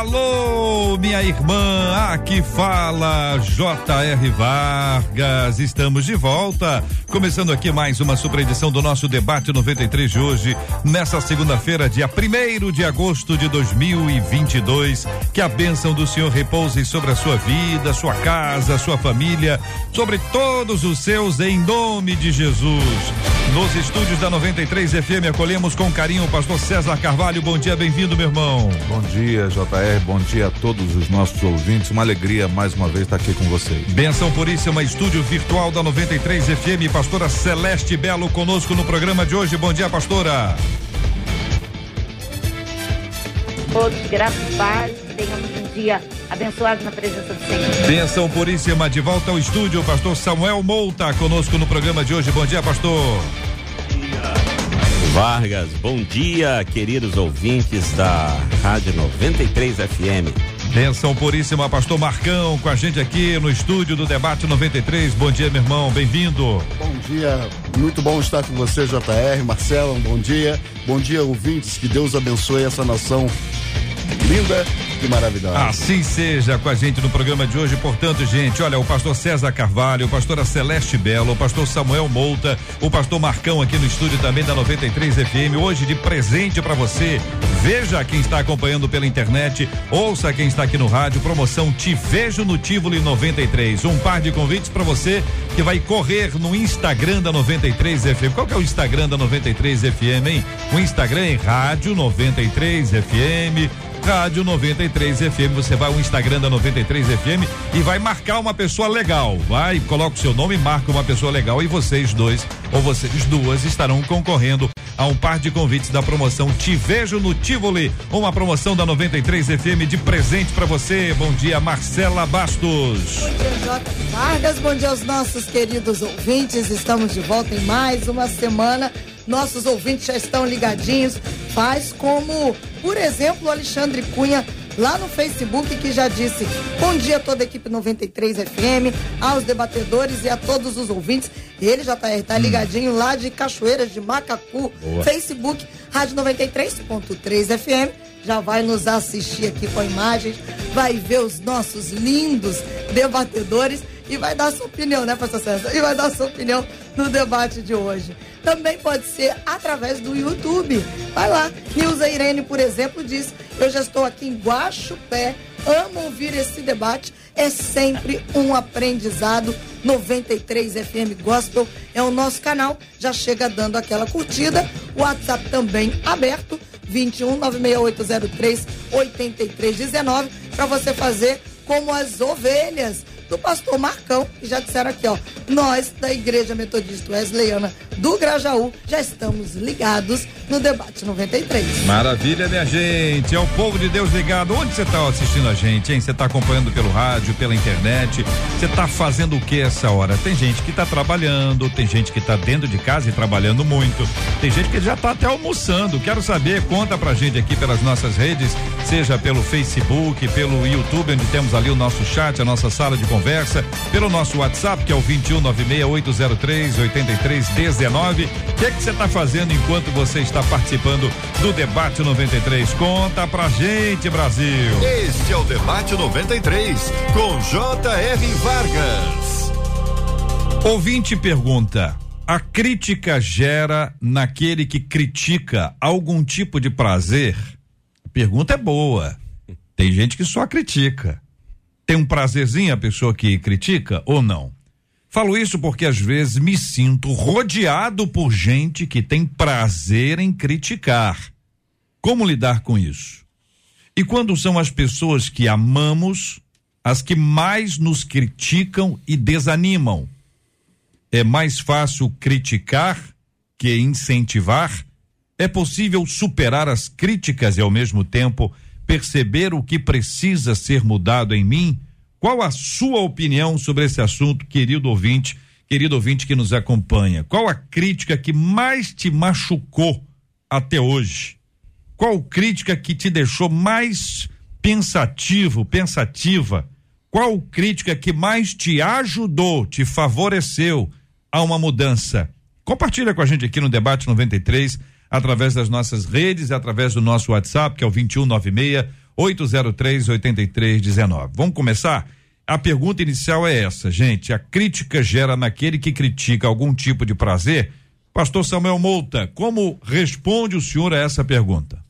alô, minha irmã, aqui fala J.R. Vargas. Estamos de volta, começando aqui mais uma super edição do nosso debate 93 de hoje, nessa segunda-feira, dia 1 de agosto de 2022. Que a bênção do Senhor repouse sobre a sua vida, sua casa, sua família, sobre todos os seus, em nome de Jesus. Nos estúdios da 93 FM, acolhemos com carinho o pastor César Carvalho. Bom dia, bem-vindo, meu irmão. Bom dia, JR. Bom dia a todos os nossos ouvintes. Uma alegria mais uma vez estar aqui com vocês. Benção Puríssima, estúdio virtual da 93 FM. Pastora Celeste Belo conosco no programa de hoje. Bom dia, pastora. Todos, graças e paz, tenhamos um dia abençoado na presença do Senhor. Benção Puríssima, de volta ao estúdio, pastor Samuel Mouta conosco no programa de hoje. Bom dia, pastor. Vargas, bom dia, queridos ouvintes da Rádio 93 FM. Benção Puríssima, pastor Marcão, com a gente aqui no estúdio do Debate 93. Bom dia, meu irmão, bem-vindo. Bom dia, muito bom estar com você, JR. Marcelo, um bom dia. Bom dia, ouvintes, que Deus abençoe essa nação linda e maravilhosa. Assim seja com a gente no programa de hoje. Portanto, gente, olha, o pastor César Carvalho, o pastora Celeste Belo, o pastor Samuel Mouta, o pastor Marcão aqui no estúdio também da 93 FM. Hoje de presente para você. Veja quem está acompanhando pela internet, ouça quem está aqui no rádio. Promoção Te Vejo no Tivoli 93. Um par de convites para você que vai correr no Instagram da 93 FM. Qual que é o Instagram da 93 FM, hein? O Instagram é Rádio 93 FM. Rádio 93 FM. Você vai ao Instagram da 93 FM e vai marcar uma pessoa legal. Vai, coloca o seu nome, marca uma pessoa legal e vocês dois ou vocês duas estarão concorrendo a um par de convites da promoção Te Vejo no Tivoli, uma promoção da 93 FM de presente para você. Bom dia, Marcela Bastos. Bom dia, J. Vargas. Bom dia aos nossos queridos ouvintes. Estamos de volta em mais uma semana. Nossos ouvintes já estão ligadinhos. Faz como, por exemplo, o Alexandre Cunha lá no Facebook que já disse bom dia a toda a equipe 93 FM, aos debatedores e a todos os ouvintes. Ele já tá, tá ligadinho lá de Cachoeiras de Macacu, Boa. Facebook, Rádio 93.3 FM. Já vai nos assistir aqui com imagens, vai ver os nossos lindos debatedores e vai dar sua opinião, né, pastor César? E vai dar sua opinião no debate de hoje. Também pode ser através do YouTube. Vai lá. Nilza Irene, por exemplo, diz: Eu já estou aqui em Guaxupé, amo ouvir esse debate. É sempre um aprendizado. 93 FM Gospel é o nosso canal. Já chega dando aquela curtida. O WhatsApp também aberto. 21 96803 8319 para você fazer como as ovelhas do pastor Marcão, que já disseram aqui, ó. Nós, da Igreja Metodista Wesleyana do Grajaú, já estamos ligados no debate 93. Maravilha, minha gente. É o povo de Deus ligado. Onde você está assistindo a gente, hein? Você está acompanhando pelo rádio, pela internet? Você está fazendo o que essa hora? Tem gente que está trabalhando, tem gente que está dentro de casa e trabalhando muito. Tem gente que já está até almoçando. Quero saber, conta pra gente aqui pelas nossas redes, seja pelo Facebook, pelo YouTube, onde temos ali o nosso chat, a nossa sala de conversa, pelo nosso WhatsApp, que é o 21 96803 8319. O que é que você está fazendo enquanto você está participando do debate 93? Conta pra gente, Brasil. Este é o Debate 93 com J.R. Vargas. Ouvinte pergunta: a crítica gera naquele que critica algum tipo de prazer? A pergunta é boa. Tem gente que só critica. Tem um prazerzinho a pessoa que critica ou não? Falo isso porque às vezes me sinto rodeado por gente que tem prazer em criticar. Como lidar com isso? E quando são as pessoas que amamos as que mais nos criticam e desanimam? É mais fácil criticar que incentivar? É possível superar as críticas e ao mesmo tempo perceber o que precisa ser mudado em mim? Qual a sua opinião sobre esse assunto, querido ouvinte, querido ouvinte que nos acompanha, qual a crítica que mais te machucou até hoje? Qual crítica que te deixou mais pensativo, pensativa? Qual crítica que mais te ajudou, te favoreceu a uma mudança? Compartilha com a gente aqui no debate 93 através das nossas redes, através do nosso WhatsApp, que é o 2196 803 8319. Vamos começar? A pergunta inicial é essa, gente. A crítica gera naquele que critica algum tipo de prazer? Pastor Samuel Mouta, como responde o senhor a essa pergunta?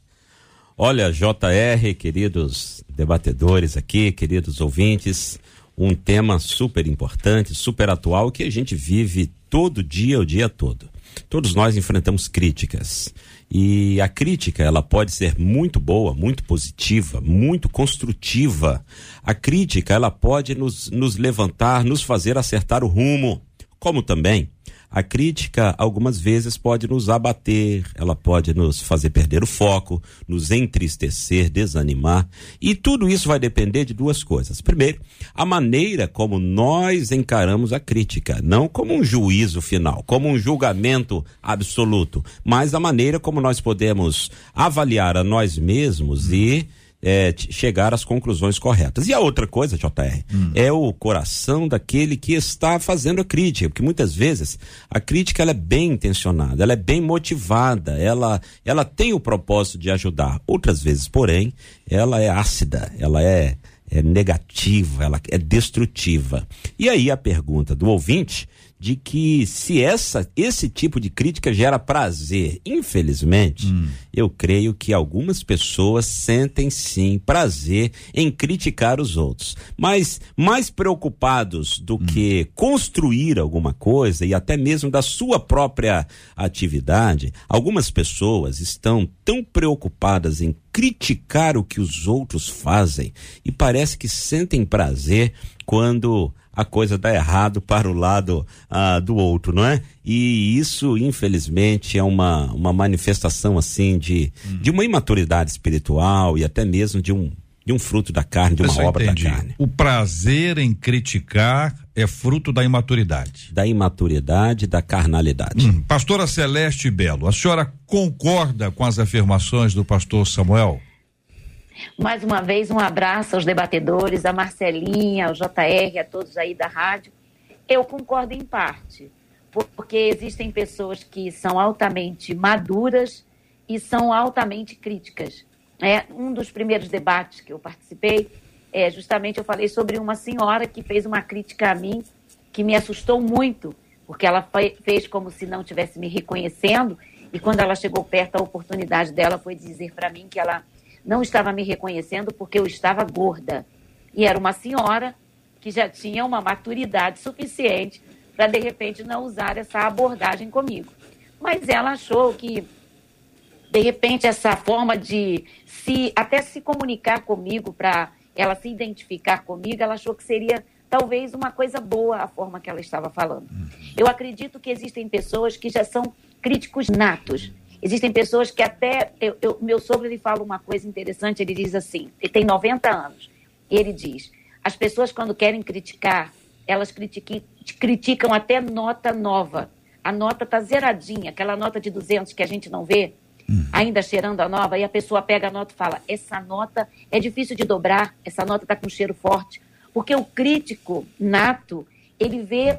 Olha, JR, queridos debatedores aqui, queridos ouvintes, um tema super importante, super atual que a gente vive todo dia, o dia todo. Todos nós enfrentamos críticas. E a crítica, ela pode ser muito boa, muito positiva, muito construtiva. A crítica, ela pode nos, nos levantar, nos fazer acertar o rumo, como também a crítica algumas vezes pode nos abater, ela pode nos fazer perder o foco, nos entristecer, desanimar, e tudo isso vai depender de duas coisas. Primeiro, a maneira como nós encaramos a crítica, não como um juízo final, como um julgamento absoluto, mas a maneira como nós podemos avaliar a nós mesmos e é, chegar às conclusões corretas. E a outra coisa, JR, hum. é o coração daquele que está fazendo a crítica, porque muitas vezes a crítica ela é bem intencionada, ela é bem motivada, ela, ela tem o propósito de ajudar. Outras vezes, porém, ela é ácida, ela é, é negativa, ela é destrutiva. E aí a pergunta do ouvinte de que se essa esse tipo de crítica gera prazer, infelizmente, hum. eu creio que algumas pessoas sentem sim prazer em criticar os outros, mas mais preocupados do hum. que construir alguma coisa e até mesmo da sua própria atividade, algumas pessoas estão tão preocupadas em criticar o que os outros fazem e parece que sentem prazer quando a coisa dá errado para o lado ah, do outro, não é? E isso, infelizmente, é uma, uma manifestação assim de, hum. de uma imaturidade espiritual e até mesmo de um, de um fruto da carne, de uma obra entendi. da carne. O prazer em criticar é fruto da imaturidade. Da imaturidade, da carnalidade. Hum, pastora Celeste Belo, a senhora concorda com as afirmações do pastor Samuel? Mais uma vez, um abraço aos debatedores, a Marcelinha, ao JR, a todos aí da rádio. Eu concordo em parte, porque existem pessoas que são altamente maduras e são altamente críticas. É, um dos primeiros debates que eu participei, é, justamente eu falei sobre uma senhora que fez uma crítica a mim que me assustou muito, porque ela fez como se não estivesse me reconhecendo, e quando ela chegou perto, a oportunidade dela foi dizer para mim que ela não estava me reconhecendo porque eu estava gorda. E era uma senhora que já tinha uma maturidade suficiente para, de repente, não usar essa abordagem comigo. Mas ela achou que, de repente, essa forma de se até se comunicar comigo, para ela se identificar comigo, ela achou que seria talvez uma coisa boa a forma que ela estava falando. Eu acredito que existem pessoas que já são críticos natos. Existem pessoas que até. Eu, eu, meu sogro ele fala uma coisa interessante, ele diz assim: ele tem 90 anos. E ele diz: as pessoas, quando querem criticar, elas criticam até nota nova. A nota está zeradinha, aquela nota de 200 que a gente não vê, uhum. ainda cheirando a nova, e a pessoa pega a nota e fala: essa nota é difícil de dobrar, essa nota está com cheiro forte. Porque o crítico nato, ele vê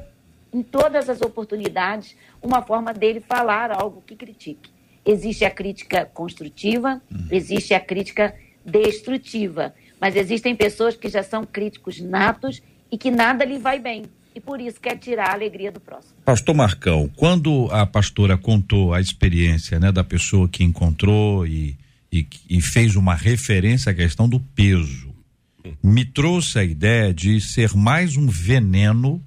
em todas as oportunidades uma forma dele falar algo que critique. Existe a crítica construtiva, hum. existe a crítica destrutiva. Mas existem pessoas que já são críticos natos e que nada lhe vai bem. E por isso quer tirar a alegria do próximo. Pastor Marcão, quando a pastora contou a experiência né, da pessoa que encontrou e, e, e fez uma referência à questão do peso, me trouxe a ideia de ser mais um veneno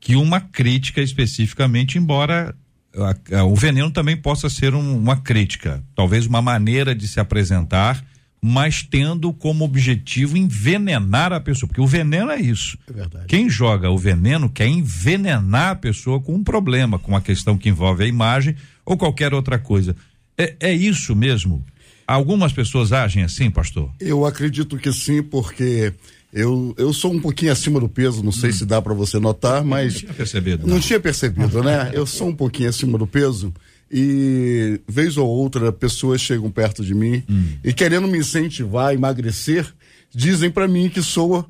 que uma crítica especificamente, embora a, a, o veneno também possa ser um, uma crítica, talvez uma maneira de se apresentar, mas tendo como objetivo envenenar a pessoa, porque o veneno é isso. É verdade. Quem joga o veneno quer envenenar a pessoa com um problema, com uma questão que envolve a imagem ou qualquer outra coisa. É, é isso mesmo? Algumas pessoas agem assim, pastor? Eu acredito que sim, porque Eu, eu sou um pouquinho acima do peso, não sei se dá para você notar, mas. Não tinha percebido. Não, não tinha percebido, né? Eu sou um pouquinho acima do peso e vez ou outra pessoas chegam perto de mim hum. e querendo me incentivar a emagrecer, dizem para mim que sou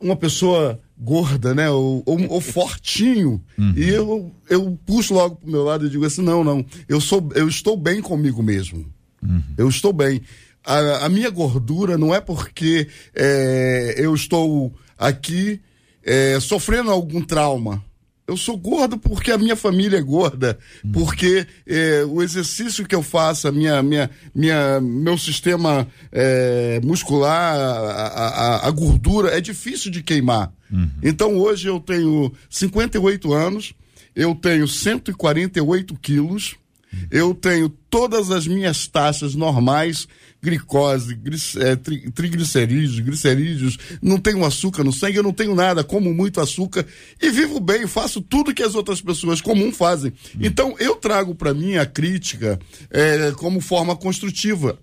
uma pessoa gorda, né? Ou, ou, ou fortinho. Uhum. E eu, eu puxo logo pro meu lado e digo assim: não, não, eu, sou, eu estou bem comigo mesmo. Uhum. Eu estou bem. A, a, minha gordura não é porque é, eu estou aqui é, sofrendo algum trauma. Eu sou gordo porque a minha família é gorda, hum. porque é, o exercício que eu faço, a minha, minha, minha, meu sistema é, muscular, a, a, a, gordura é difícil de queimar. Uhum. Então hoje eu tenho 58 anos, eu tenho 148 quilos, eu tenho todas as minhas taxas normais, glicose, é, tri, triglicerídeos, glicerídeos, não tenho açúcar no sangue, eu não tenho nada, como muito açúcar e vivo bem, faço tudo que as outras pessoas comuns fazem. Hum. Então eu trago para mim a crítica é, como forma construtiva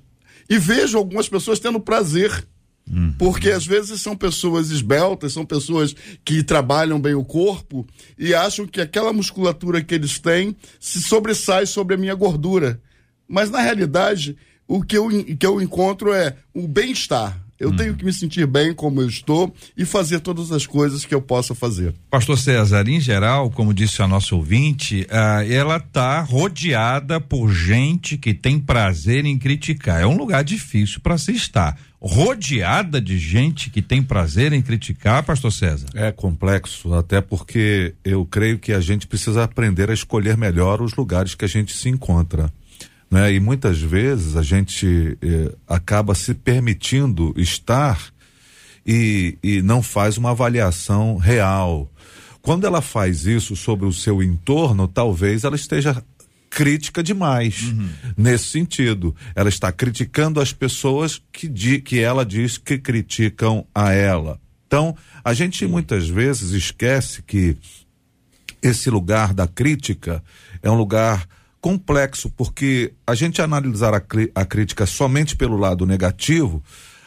e vejo algumas pessoas tendo prazer Uhum. Porque às vezes são pessoas esbeltas, são pessoas que trabalham bem o corpo e acham que aquela musculatura que eles têm se sobressai sobre a minha gordura. Mas na realidade, o que eu, que eu encontro é o bem-estar. Eu tenho que me sentir bem como eu estou e fazer todas as coisas que eu possa fazer. Pastor César, em geral, como disse a nossa ouvinte, ah, ela está rodeada por gente que tem prazer em criticar. É um lugar difícil para se estar rodeada de gente que tem prazer em criticar, pastor César? É complexo, até porque eu creio que a gente precisa aprender a escolher melhor os lugares que a gente se encontra. Né? E muitas vezes a gente eh, acaba se permitindo estar e, e não faz uma avaliação real. Quando ela faz isso sobre o seu entorno, talvez ela esteja crítica demais uhum. nesse sentido. Ela está criticando as pessoas que, di, que ela diz que criticam a ela. Então, a gente muitas vezes esquece que esse lugar da crítica é um lugar complexo, porque a gente analisar a, a crítica somente pelo lado negativo,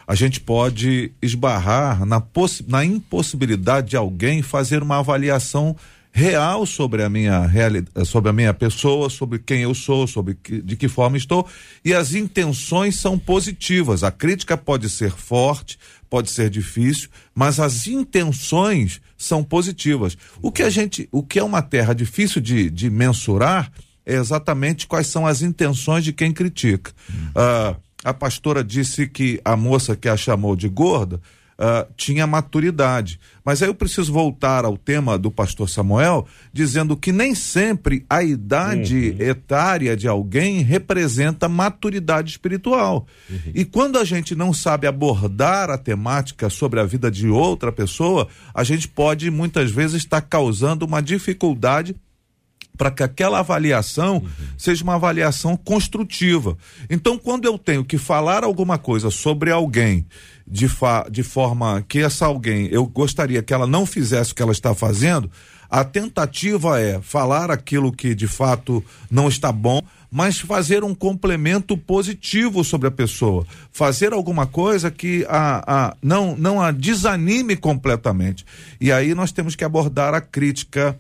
a gente pode esbarrar na, na impossibilidade de alguém fazer uma avaliação real sobre a minha realidade, sobre a minha pessoa, sobre quem eu sou, sobre que, de que forma estou, e as intenções são positivas. A crítica pode ser forte, pode ser difícil, mas as intenções são positivas. O que a gente, o que é uma terra difícil de, de mensurar exatamente quais são as intenções de quem critica. Hum. Uh, a pastora disse que a moça que a chamou de gorda uh, tinha maturidade. Mas aí eu preciso voltar ao tema do pastor Samuel, dizendo que nem sempre a idade uhum. etária de alguém representa maturidade espiritual. Uhum. E quando a gente não sabe abordar a temática sobre a vida de outra pessoa, a gente pode muitas vezes estar causando uma dificuldade para que aquela avaliação uhum. seja uma avaliação construtiva. Então, quando eu tenho que falar alguma coisa sobre alguém de, fa de forma que essa alguém, eu gostaria que ela não fizesse o que ela está fazendo, a tentativa é falar aquilo que de fato não está bom, mas fazer um complemento positivo sobre a pessoa, fazer alguma coisa que a, a não não a desanime completamente. E aí nós temos que abordar a crítica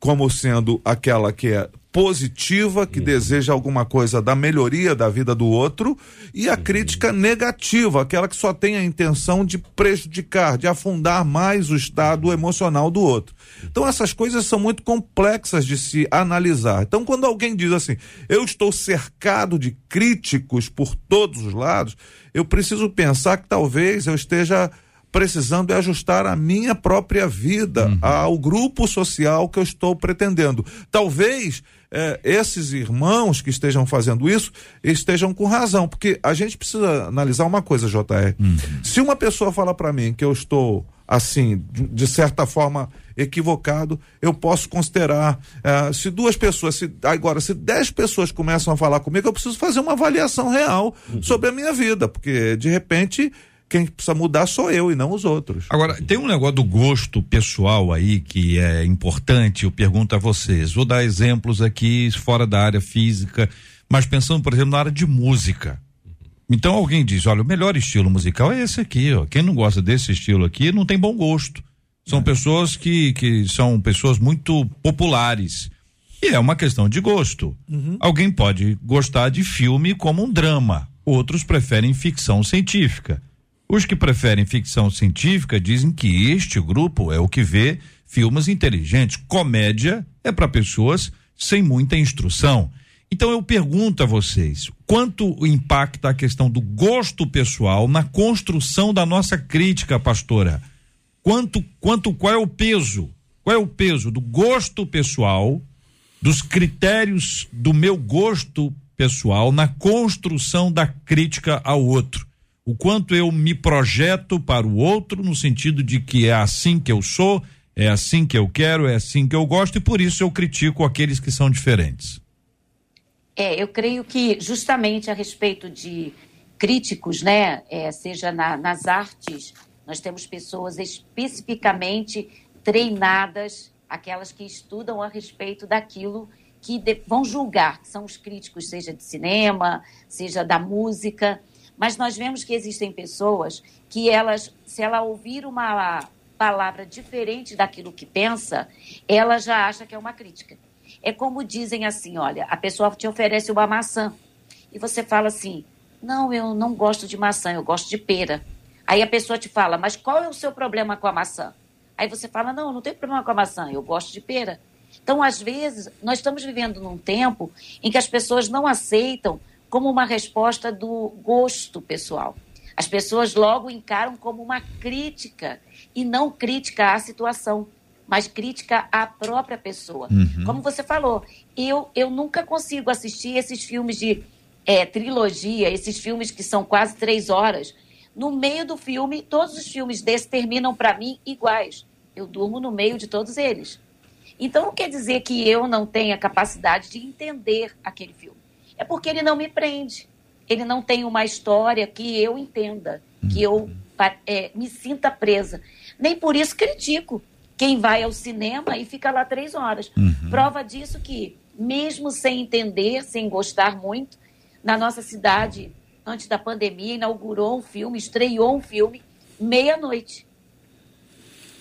como sendo aquela que é positiva, que uhum. deseja alguma coisa da melhoria da vida do outro, e a uhum. crítica negativa, aquela que só tem a intenção de prejudicar, de afundar mais o estado emocional do outro. Então essas coisas são muito complexas de se analisar. Então quando alguém diz assim, eu estou cercado de críticos por todos os lados, eu preciso pensar que talvez eu esteja precisando é ajustar a minha própria vida uhum. ao grupo social que eu estou pretendendo. Talvez é, esses irmãos que estejam fazendo isso estejam com razão, porque a gente precisa analisar uma coisa, JR. Uhum. Se uma pessoa fala para mim que eu estou assim, de certa forma equivocado, eu posso considerar. É, se duas pessoas, se, agora, se dez pessoas começam a falar comigo, eu preciso fazer uma avaliação real uhum. sobre a minha vida, porque de repente quem precisa mudar sou eu e não os outros. Agora, tem um negócio do gosto pessoal aí que é importante, eu pergunto a vocês. Vou dar exemplos aqui fora da área física, mas pensando, por exemplo, na área de música. Então alguém diz, olha, o melhor estilo musical é esse aqui, ó. Quem não gosta desse estilo aqui não tem bom gosto. São é. pessoas que, que são pessoas muito populares. E é uma questão de gosto. Uhum. Alguém pode gostar de filme como um drama, outros preferem ficção científica. Os que preferem ficção científica dizem que este grupo é o que vê filmes inteligentes. Comédia é para pessoas sem muita instrução. Então eu pergunto a vocês, quanto impacta a questão do gosto pessoal na construção da nossa crítica, pastora? Quanto, quanto, qual é o peso? Qual é o peso do gosto pessoal dos critérios do meu gosto pessoal na construção da crítica ao outro. O quanto eu me projeto para o outro no sentido de que é assim que eu sou, é assim que eu quero, é assim que eu gosto e por isso eu critico aqueles que são diferentes. É, eu creio que justamente a respeito de críticos, né, é, seja na, nas artes, nós temos pessoas especificamente treinadas aquelas que estudam a respeito daquilo que de, vão julgar, que são os críticos, seja de cinema, seja da música. Mas nós vemos que existem pessoas que elas, se ela ouvir uma palavra diferente daquilo que pensa, ela já acha que é uma crítica. É como dizem assim, olha, a pessoa te oferece uma maçã e você fala assim, não, eu não gosto de maçã, eu gosto de pera. Aí a pessoa te fala, mas qual é o seu problema com a maçã? Aí você fala: não, não tem problema com a maçã, eu gosto de pera. Então, às vezes, nós estamos vivendo num tempo em que as pessoas não aceitam como uma resposta do gosto pessoal. As pessoas logo encaram como uma crítica e não crítica à situação, mas crítica à própria pessoa. Uhum. Como você falou, eu, eu nunca consigo assistir esses filmes de é, trilogia, esses filmes que são quase três horas. No meio do filme, todos os filmes desses terminam para mim iguais. Eu durmo no meio de todos eles. Então não quer dizer que eu não tenha capacidade de entender aquele filme. É porque ele não me prende. Ele não tem uma história que eu entenda, que eu é, me sinta presa. Nem por isso critico quem vai ao cinema e fica lá três horas. Uhum. Prova disso que, mesmo sem entender, sem gostar muito, na nossa cidade, antes da pandemia, inaugurou um filme, estreou um filme, meia-noite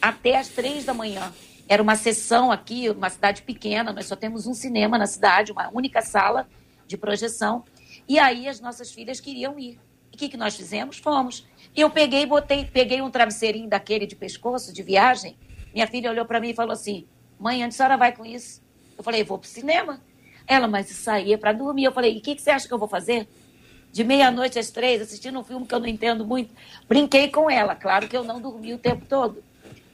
até as três da manhã. Era uma sessão aqui, uma cidade pequena, nós só temos um cinema na cidade, uma única sala de projeção. E aí as nossas filhas queriam ir. E o que, que nós fizemos? Fomos. Eu peguei, botei, peguei um travesseirinho daquele de pescoço, de viagem. Minha filha olhou para mim e falou assim: Mãe, onde a senhora vai com isso? Eu falei: Vou pro cinema. Ela, mas isso aí é para dormir. Eu falei: E o que, que você acha que eu vou fazer? De meia-noite às três, assistindo um filme que eu não entendo muito. Brinquei com ela. Claro que eu não dormi o tempo todo.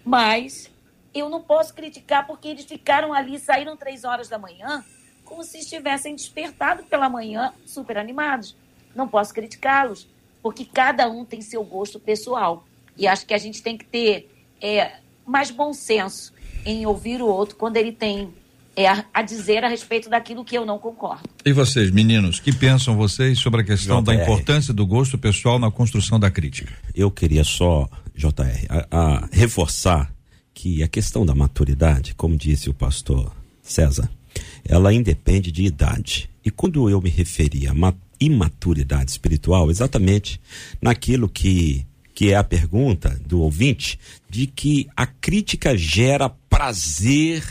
Mas eu não posso criticar porque eles ficaram ali, saíram três horas da manhã, como se estivessem despertado pela manhã, super animados. Não posso criticá-los, porque cada um tem seu gosto pessoal. E acho que a gente tem que ter é, mais bom senso em ouvir o outro quando ele tem é, a, dizer a respeito daquilo que eu não concordo. E vocês, meninos, que pensam vocês sobre a questão JR. da importância do gosto pessoal na construção da crítica? Eu queria só JR, a, a reforçar que a questão da maturidade, como disse o pastor César, ela independe de idade. E quando eu me referi a imaturidade espiritual, exatamente naquilo que, que é a pergunta do ouvinte, de que a crítica gera prazer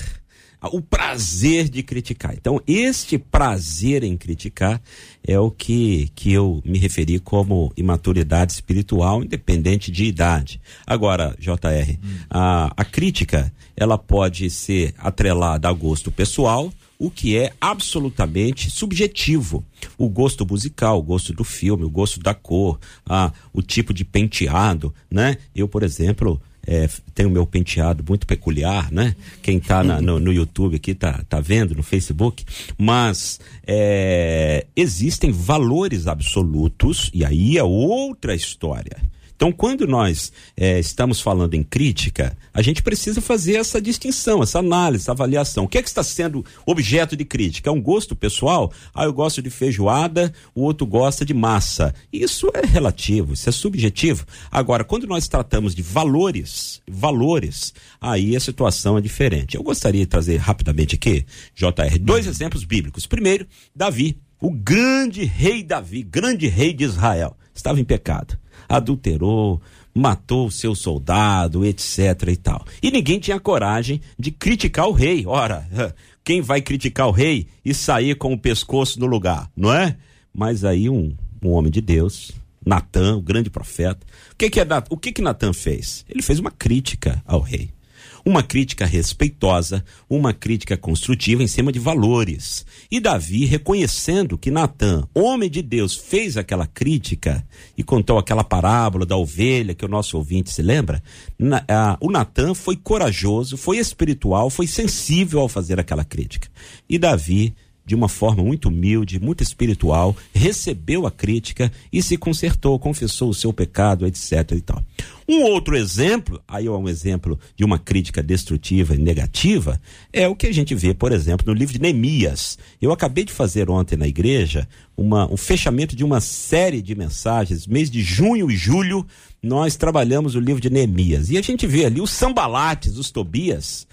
o prazer de criticar. Então, este prazer em criticar é o que, que eu me referi como imaturidade espiritual, independente de idade. Agora, JR, hum. a, a crítica, ela pode ser atrelada a gosto pessoal, o que é absolutamente subjetivo. O gosto musical, o gosto do filme, o gosto da cor, a, o tipo de penteado, né? Eu, por exemplo, é, tem o meu penteado muito peculiar, né? Quem está no, no, YouTube aqui tá, tá vendo, no Facebook, mas é, existem valores absolutos, e aí é outra história. Então, quando nós é, estamos falando em crítica, a gente precisa fazer essa distinção, essa análise, essa avaliação. O que é que está sendo objeto de crítica? É um gosto pessoal? Ah, eu gosto de feijoada, o outro gosta de massa. Isso é relativo, isso é subjetivo. Agora, quando nós tratamos de valores, valores, aí a situação é diferente. Eu gostaria de trazer rapidamente aqui, JR, dois exemplos bíblicos. Primeiro, Davi, o grande rei Davi, grande rei de Israel. estava em pecado. Adulterou, matou o seu soldado, etc e tal. E ninguém tinha coragem de criticar o rei. Ora, quem vai criticar o rei e sair com o pescoço no lugar, não é? Mas aí um, um homem de Deus, Natan, o grande profeta, o que que é, o que que Natan fez? Ele fez uma crítica ao rei uma crítica respeitosa, uma crítica construtiva em cima de valores. E Davi, reconhecendo que Natan, homem de Deus, fez aquela crítica e contou aquela parábola da ovelha que o nosso ouvinte se lembra, na, a, o Natan foi corajoso, foi espiritual, foi sensível ao fazer aquela crítica. E Davi de uma forma muito humilde, muito espiritual, recebeu a crítica e se consertou, confessou o seu pecado, etc. e tal. Um outro exemplo, aí é um exemplo de uma crítica destrutiva e negativa, é o que a gente vê, por exemplo, no livro de Neemias. Eu acabei de fazer ontem na igreja uma, um fechamento de uma série de mensagens, mês de junho e julho, nós trabalhamos o livro de Neemias. E a gente vê ali os sambalates, os Tobias,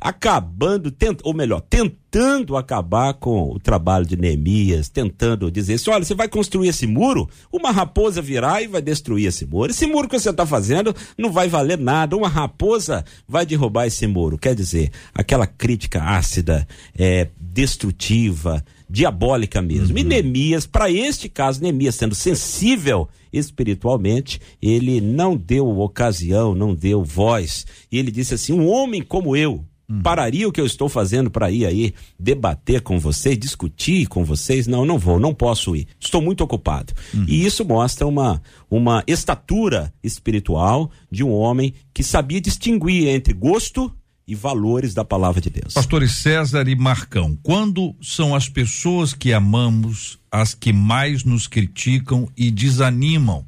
acabando, tent, ou melhor, tentando acabar com o trabalho de Neemias, tentando dizer assim: olha, você vai construir esse muro, uma raposa virá e vai destruir esse muro. Esse muro que você está fazendo não vai valer nada, uma raposa vai derrubar esse muro. Quer dizer, aquela crítica ácida, é, destrutiva, diabólica mesmo. Uhum. E Neemias, para este caso, Neemias sendo sensível espiritualmente, ele não deu ocasião, não deu voz. E ele disse assim: um homem como eu Uhum. Pararia o que eu estou fazendo para ir aí debater com vocês, discutir com vocês? Não, não vou, não posso ir. Estou muito ocupado. Uhum. E isso mostra uma, uma estatura espiritual de um homem que sabia distinguir entre gosto e valores da palavra de Deus. Pastores César e Marcão, quando são as pessoas que amamos as que mais nos criticam e desanimam?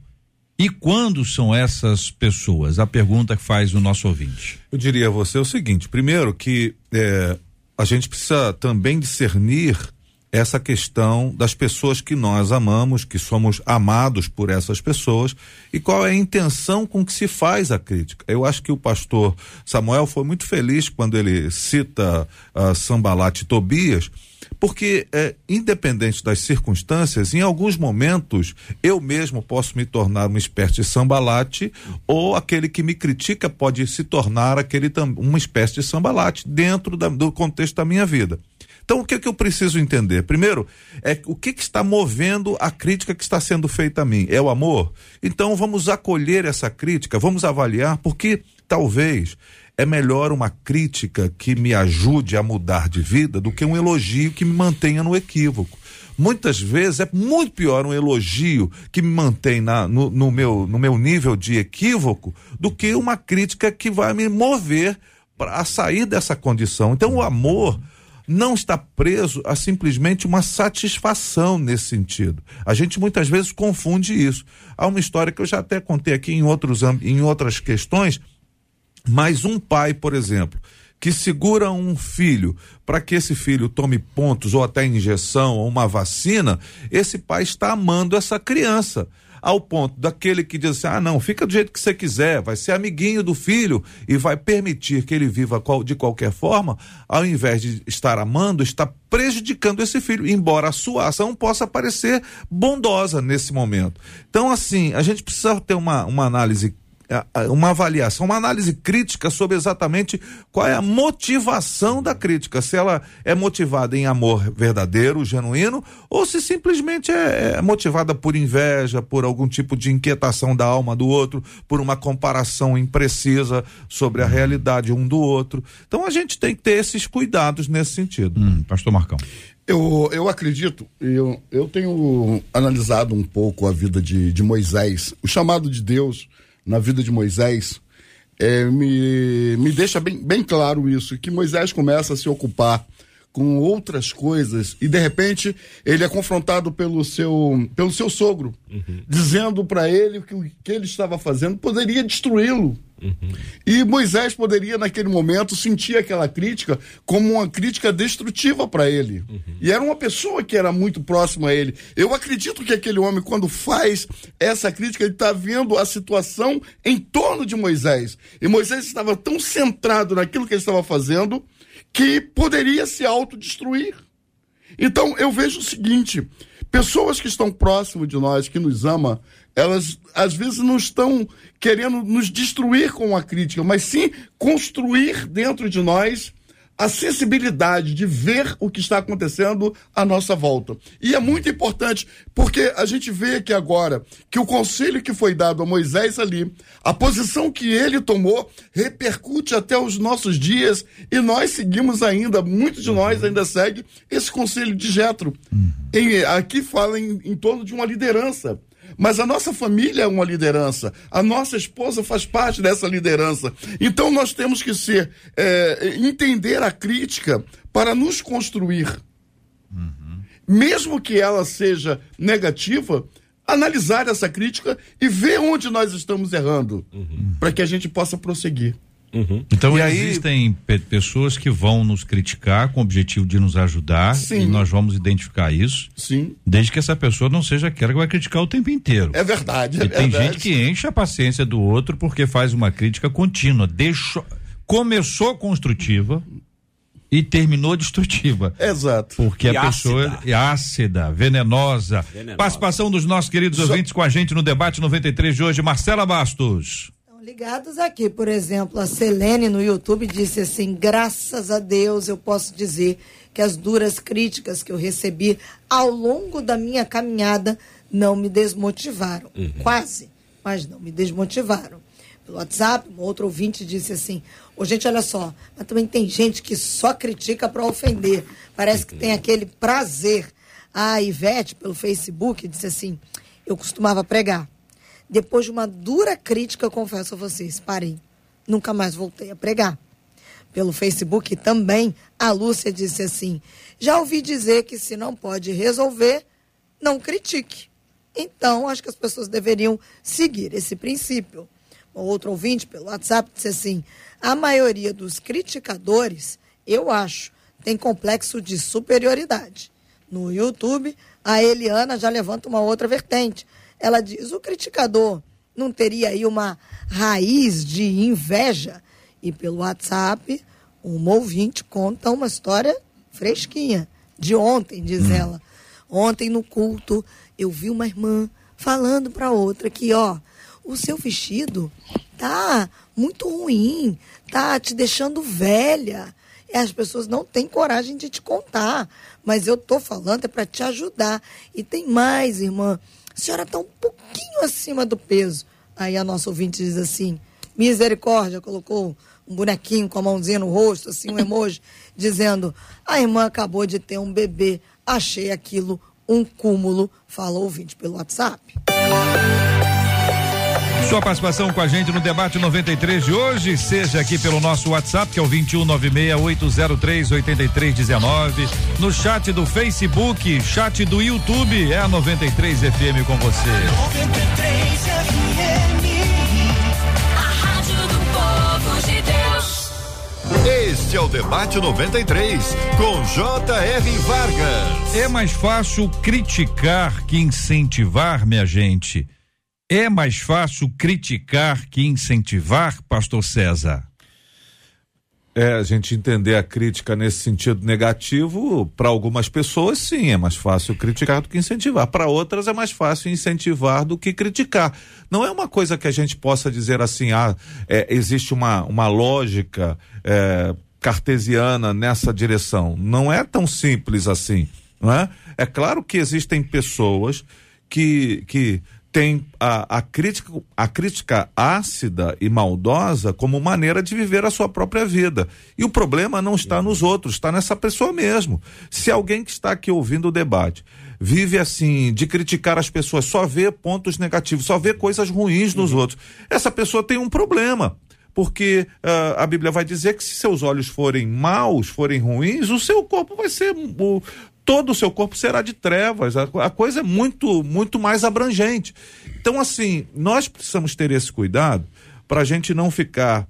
E quando são essas pessoas? A pergunta que faz o nosso ouvinte. Eu diria a você o seguinte: primeiro, que é, a gente precisa também discernir essa questão das pessoas que nós amamos, que somos amados por essas pessoas e qual é a intenção com que se faz a crítica. Eu acho que o pastor Samuel foi muito feliz quando ele cita uh, e Tobias, porque, é, independente das circunstâncias, em alguns momentos eu mesmo posso me tornar uma espécie de sambalate, ou aquele que me critica pode se tornar aquele uma espécie de sambalate dentro da, do contexto da minha vida. Então, o que, é que eu preciso entender? Primeiro, é o que, que, está movendo a crítica que está sendo feita a mim? É o amor? Então, vamos acolher essa crítica, vamos avaliar, porque talvez é melhor uma crítica que me ajude a mudar de vida do que um elogio que me mantenha no equívoco. Muitas vezes é muito pior um elogio que me mantém na, no, no, meu, no meu nível de equívoco do que uma crítica que vai me mover para sair dessa condição. Então, o amor não está preso a simplesmente uma satisfação nesse sentido. A gente muitas vezes confunde isso. Há uma história que eu já até contei aqui em, outros, em outras questões mas um pai, por exemplo, que segura um filho para que esse filho tome pontos ou até injeção ou uma vacina, esse pai está amando essa criança. Ao ponto daquele que diz assim: ah, não, fica do jeito que você quiser, vai ser amiguinho do filho e vai permitir que ele viva de qualquer forma, ao invés de estar amando, está prejudicando esse filho, embora a sua ação possa parecer bondosa nesse momento. Então, assim, a gente precisa ter uma, uma análise uma avaliação, uma análise crítica sobre exatamente qual é a motivação da crítica, se ela é motivada em amor verdadeiro, genuíno, ou se simplesmente é, é motivada por inveja, por algum tipo de inquietação da alma do outro, por uma comparação imprecisa sobre a realidade um do outro. Então a gente tem que ter esses cuidados nesse sentido. Hum, Pastor Marcão. Eu, eu acredito, eu, eu tenho analisado um pouco a vida de, de Moisés, o chamado de Deus na vida de Moisés, é, me, me deixa bem, bem claro isso, que Moisés começa a se ocupar com outras coisas e de repente ele é confrontado pelo seu pelo seu sogro uhum. dizendo para ele que o que ele estava fazendo poderia destruí-lo uhum. e Moisés poderia naquele momento sentir aquela crítica como uma crítica destrutiva para ele uhum. e era uma pessoa que era muito próxima a ele eu acredito que aquele homem quando faz essa crítica ele está vendo a situação em torno de Moisés e Moisés estava tão centrado naquilo que ele estava fazendo que poderia se autodestruir. Então eu vejo o seguinte: pessoas que estão próximo de nós, que nos ama, elas às vezes não estão querendo nos destruir com a crítica, mas sim construir dentro de nós a sensibilidade de ver o que está acontecendo à nossa volta. E é muito importante, porque a gente vê aqui agora que o conselho que foi dado a Moisés ali, a posição que ele tomou, repercute até os nossos dias e nós seguimos ainda, muitos de nós ainda seguem esse conselho de Jetro. Uhum. aqui fala em, em torno de uma liderança. Mas a nossa família é uma liderança, a nossa esposa faz parte dessa liderança. Então nós temos que ser, é, entender a crítica para nos construir. Uhum. Mesmo que ela seja negativa, analisar essa crítica e ver onde nós estamos errando, uhum. para que a gente possa prosseguir. Uhum. Então e existem aí... pessoas que vão nos criticar com o objetivo de nos ajudar Sim. e nós vamos identificar isso. Sim. Desde que essa pessoa não seja aquela que vai criticar o tempo inteiro. É verdade. É e verdade. tem gente que enche a paciência do outro porque faz uma crítica contínua. Deixou, começou construtiva e terminou destrutiva. Exato. Porque e a pessoa é ácida, venenosa. venenosa. Participação dos nossos queridos Só... ouvintes com a gente no debate 93 de hoje, Marcela Bastos ligados aqui. Por exemplo, a Selene no YouTube disse assim: graças a Deus eu posso dizer que as duras críticas que eu recebi ao longo da minha caminhada não me desmotivaram. Uhum. Quase, mas não me desmotivaram. Pelo WhatsApp, um outro ouvinte disse assim: Ô, gente, olha só, mas também tem gente que só critica para ofender. Parece que tem aquele prazer. A Ivete, pelo Facebook, disse assim: Eu costumava pregar depois de uma dura crítica, confesso a vocês, parei. Nunca mais voltei a pregar. Pelo Facebook também, a Lúcia disse assim: já ouvi dizer que se não pode resolver, não critique. Então, acho que as pessoas deveriam seguir esse princípio. Outro ouvinte pelo WhatsApp disse assim: a maioria dos criticadores, eu acho, tem complexo de superioridade. No YouTube, a Eliana já levanta uma outra vertente. Ela diz: o criticador não teria aí uma raiz de inveja? E pelo WhatsApp, um ouvinte conta uma história fresquinha, de ontem, diz hum. ela. Ontem no culto, eu vi uma irmã falando para outra que, ó, o seu vestido tá muito ruim, tá te deixando velha. E as pessoas não têm coragem de te contar, mas eu tô falando é para te ajudar. E tem mais, irmã senhora está um pouquinho acima do peso. Aí a nossa ouvinte diz assim, misericórdia, colocou um bonequinho com a mãozinha no rosto, assim, um emoji, dizendo, a irmã acabou de ter um bebê, achei aquilo um cúmulo, fala ouvinte pelo WhatsApp. Sua participação com a gente no debate 93 de hoje, seja aqui pelo nosso WhatsApp, que é o 21968038319, no chat do Facebook, chat do YouTube, é a 93 FM com você. 93 FM, a rádio do povo de Deus. Este é o debate 93 com J.R. Vargas. É mais fácil criticar que incentivar, minha gente. É mais fácil criticar que incentivar, pastor César? É, a gente entender a crítica nesse sentido negativo, para algumas pessoas, sim, é mais fácil criticar do que incentivar. Para outras, é mais fácil incentivar do que criticar. Não é uma coisa que a gente possa dizer assim, ah, é, existe uma, uma lógica é, cartesiana nessa direção. Não é tão simples assim, não é? É claro que existem pessoas que, que tem a, a, crítica, a crítica ácida e maldosa como maneira de viver a sua própria vida. E o problema não está nos outros, está nessa pessoa mesmo. Se alguém que está aqui ouvindo o debate vive assim, de criticar as pessoas, só vê pontos negativos, só vê coisas ruins nos uhum. outros, essa pessoa tem um problema porque uh, a Bíblia vai dizer que se seus olhos forem maus, forem ruins, o seu corpo vai ser o, todo o seu corpo será de trevas. A, coisa é muito, muito mais abrangente. Então, assim, nós precisamos ter esse cuidado para a gente não ficar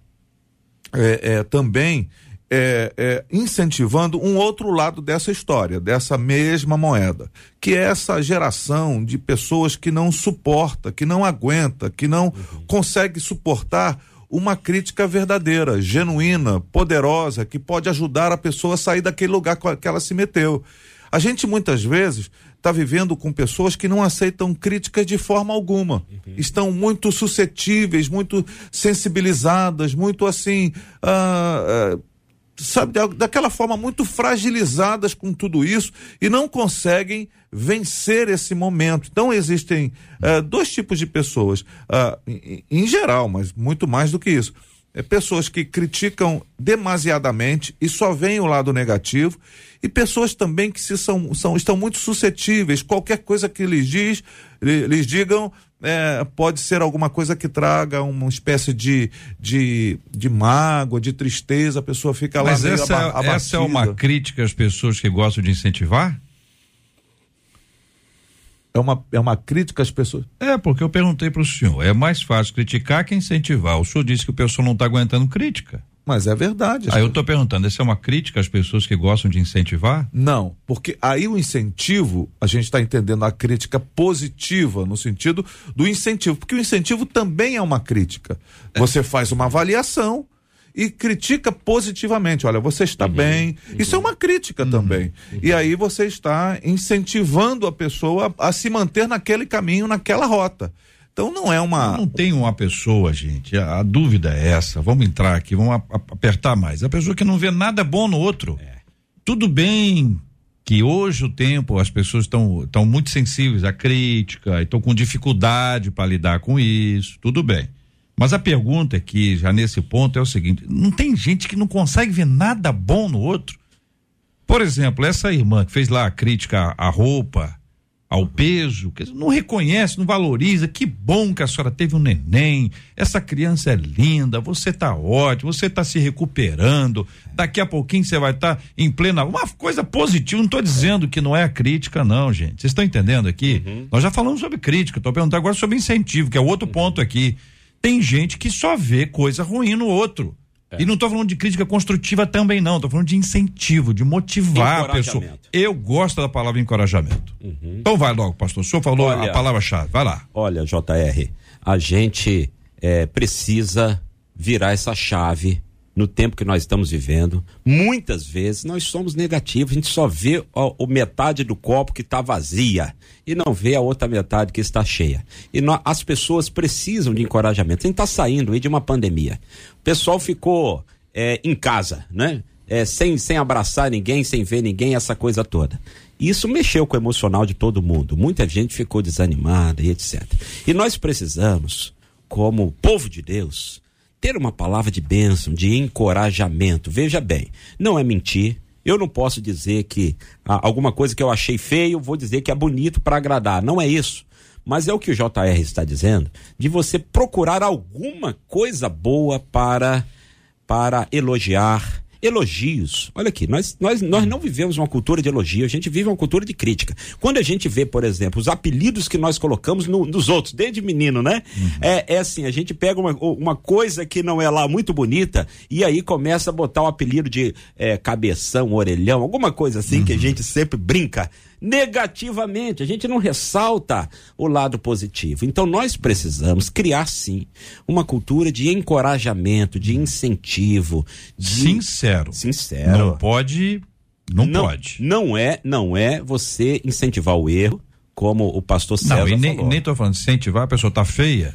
é, é, também é, é, incentivando um outro lado dessa história, dessa mesma moeda, que é essa geração de pessoas que não suporta, que não aguenta, que não uhum. consegue suportar uma crítica verdadeira, genuína, poderosa, que pode ajudar a pessoa a sair daquele lugar que ela se meteu. A gente muitas vezes está vivendo com pessoas que não aceitam críticas de forma alguma. Uhum. Estão muito suscetíveis, muito sensibilizadas, muito assim. Uh, uh, sabe, daquela forma muito fragilizadas com tudo isso e não conseguem vencer esse momento. Então existem uh, dois tipos de pessoas, uh, em, em, geral, mas muito mais do que isso. É pessoas que criticam demasiadamente e só veem o lado negativo e pessoas também que se são, são estão muito suscetíveis. Qualquer coisa que lhes diz, lhes digam, é, pode ser alguma coisa que traga uma espécie de, de, de mágoa, de tristeza, a pessoa fica lá Mas essa, essa é uma crítica às pessoas que gostam de incentivar? É uma, é uma crítica às pessoas? É, porque eu perguntei para o senhor, é mais fácil criticar que incentivar. O senhor disse que o pessoal não está aguentando crítica. Mas é verdade. Aí eu estou perguntando, essa é uma crítica às pessoas que gostam de incentivar? Não, porque aí o incentivo, a gente está entendendo a crítica positiva, no sentido do incentivo, porque o incentivo também é uma crítica. Você faz uma avaliação e critica positivamente. Olha, você está uhum, bem. Uhum. Isso é uma crítica uhum, também. Uhum. E aí você está incentivando a pessoa a, se manter naquele caminho, naquela rota. Então não é uma. não tem uma pessoa, gente. A, a, dúvida é essa. Vamos entrar aqui, vamos a, a, apertar mais. A pessoa que não vê nada bom no outro. É. Tudo bem que hoje o tempo as pessoas estão muito sensíveis à crítica, estão com dificuldade para lidar com isso. Tudo bem. Mas a pergunta aqui, já nesse ponto, é o seguinte: não tem gente que não consegue ver nada bom no outro? Por exemplo, essa irmã que fez lá a crítica à roupa, ao peso, que não reconhece, não valoriza. Que bom que a senhora teve um neném. Essa criança é linda, você está ótimo, você está se recuperando. Daqui a pouquinho você vai estar tá em plena. Uma coisa positiva, não estou dizendo que não é a crítica, não, gente. Vocês estão entendendo aqui? Uhum. Nós já falamos sobre crítica, estou perguntando agora sobre incentivo, que é outro uhum. ponto aqui. Tem gente que só vê coisa ruim no outro. É. E não estou falando de crítica construtiva também, não. Estou falando de incentivo, de motivar a pessoa. Eu gosto da palavra encorajamento. Uhum. Então vai logo, pastor. O senhor falou olha, a palavra-chave. Vai lá. Olha, JR, a gente é, precisa virar essa chave no tempo que nós estamos vivendo, muitas vezes nós somos negativos, a gente só vê a, a metade do copo que está vazia e não vê a outra metade que está cheia. E as pessoas precisam de encorajamento. A gente está saindo aí de uma pandemia. O pessoal ficou é, em casa, né? É, sem, sem abraçar ninguém, sem ver ninguém, essa coisa toda. Isso mexeu com o emocional de todo mundo. Muita gente ficou desanimada e etc. E nós precisamos, como povo de Deus, ter uma palavra de bênção, de encorajamento. Veja bem, não é mentir. Eu não posso dizer que ah, alguma coisa que eu achei feio, vou dizer que é bonito para agradar. Não é isso. Mas é o que o JR está dizendo, de você procurar alguma coisa boa para para elogiar, elogios. Olha aqui, nós, nós, nós não vivemos uma cultura de elogio, a gente vive uma cultura de crítica. Quando a gente vê, por exemplo, os apelidos que nós colocamos no, nos outros, desde menino, né? Uhum. É, é assim, a gente pega uma, uma coisa que não é lá muito bonita e aí começa a botar o apelido de é, cabeção, orelhão, alguma coisa assim uhum. que a gente sempre brinca negativamente. A gente não ressalta o lado positivo. Então nós precisamos criar sim uma cultura de encorajamento, de incentivo, de... sincero. Sincero. Não pode, não, não pode. Não é, não é você incentivar o erro, como o pastor César não, e nem, falou. nem tô falando incentivar, a pessoa tá feia.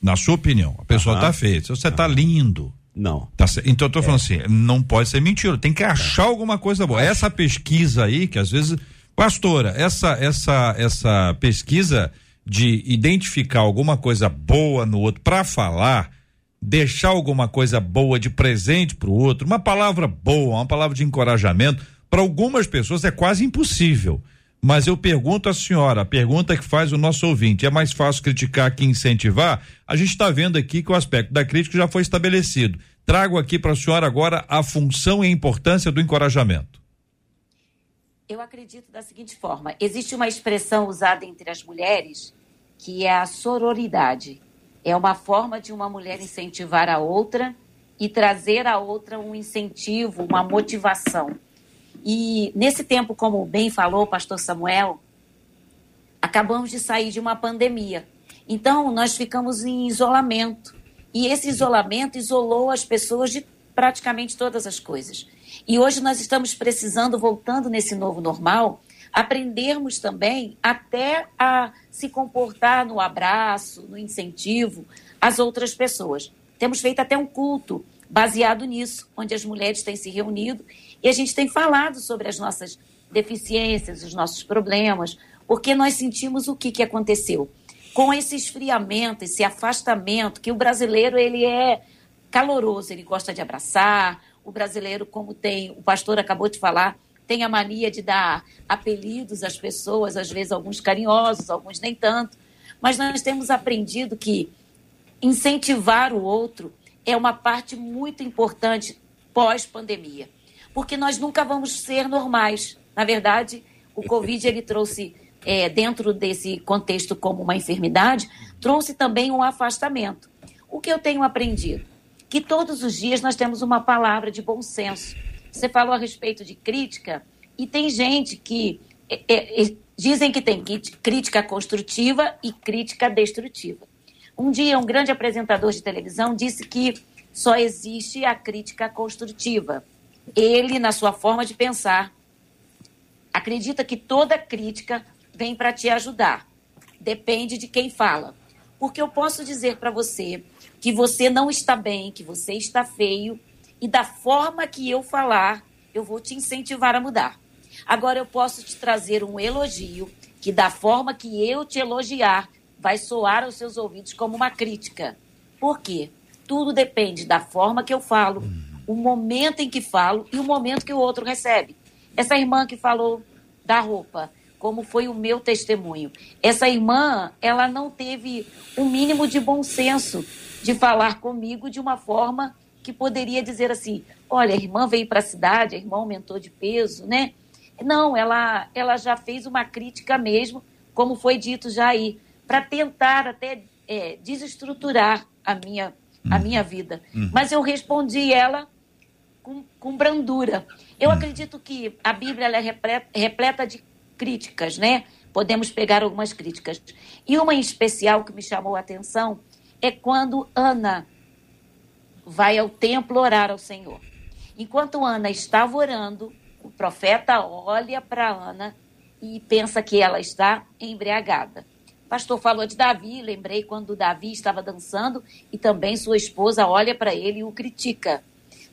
Na sua opinião, a pessoa -huh. tá feia. Se você uh -huh. tá lindo, não. Tá, então eu tô falando é. assim, não pode ser mentira, tem que achar é. alguma coisa boa. Essa pesquisa aí, que às vezes Pastora, essa essa essa pesquisa de identificar alguma coisa boa no outro para falar, deixar alguma coisa boa de presente para o outro, uma palavra boa, uma palavra de encorajamento, para algumas pessoas é quase impossível. Mas eu pergunto à senhora, a pergunta que faz o nosso ouvinte, é mais fácil criticar que incentivar? A gente está vendo aqui que o aspecto da crítica já foi estabelecido. Trago aqui para a senhora agora a função e a importância do encorajamento. Eu acredito da seguinte forma: existe uma expressão usada entre as mulheres que é a sororidade. É uma forma de uma mulher incentivar a outra e trazer a outra um incentivo, uma motivação. E nesse tempo, como bem falou o pastor Samuel, acabamos de sair de uma pandemia. Então, nós ficamos em isolamento. E esse isolamento isolou as pessoas de praticamente todas as coisas. E hoje nós estamos precisando, voltando nesse novo normal, aprendermos também até a se comportar no abraço, no incentivo às outras pessoas. Temos feito até um culto baseado nisso, onde as mulheres têm se reunido e a gente tem falado sobre as nossas deficiências, os nossos problemas, porque nós sentimos o que, que aconteceu. Com esse esfriamento, esse afastamento, que o brasileiro ele é caloroso, ele gosta de abraçar, o brasileiro, como tem, o pastor acabou de falar, tem a mania de dar apelidos às pessoas, às vezes alguns carinhosos, alguns nem tanto. Mas nós temos aprendido que incentivar o outro é uma parte muito importante pós-pandemia, porque nós nunca vamos ser normais. Na verdade, o Covid ele trouxe é, dentro desse contexto como uma enfermidade, trouxe também um afastamento. O que eu tenho aprendido? Que todos os dias nós temos uma palavra de bom senso você falou a respeito de crítica, e tem gente que é, é, é, dizem que tem crítica construtiva e crítica destrutiva. Um dia, um grande apresentador de televisão disse que só existe a crítica construtiva. Ele, na sua forma de pensar, acredita que toda crítica vem para te ajudar. Depende de quem fala. Porque eu posso dizer para você que você não está bem, que você está feio, e da forma que eu falar, eu vou te incentivar a mudar. Agora eu posso te trazer um elogio que da forma que eu te elogiar vai soar aos seus ouvidos como uma crítica. Por quê? Tudo depende da forma que eu falo, o momento em que falo e o momento que o outro recebe. Essa irmã que falou da roupa, como foi o meu testemunho. Essa irmã, ela não teve o um mínimo de bom senso de falar comigo de uma forma que poderia dizer assim: olha, a irmã veio para a cidade, a irmã aumentou de peso, né? Não, ela, ela já fez uma crítica mesmo, como foi dito já aí, para tentar até é, desestruturar a minha, a uhum. minha vida. Uhum. Mas eu respondi ela com, com brandura. Eu uhum. acredito que a Bíblia é repleta, repleta de críticas, né? Podemos pegar algumas críticas. E uma em especial que me chamou a atenção é quando Ana vai ao templo orar ao Senhor. Enquanto Ana estava orando, o profeta olha para Ana e pensa que ela está embriagada. O pastor falou de Davi, lembrei quando Davi estava dançando e também sua esposa olha para ele e o critica.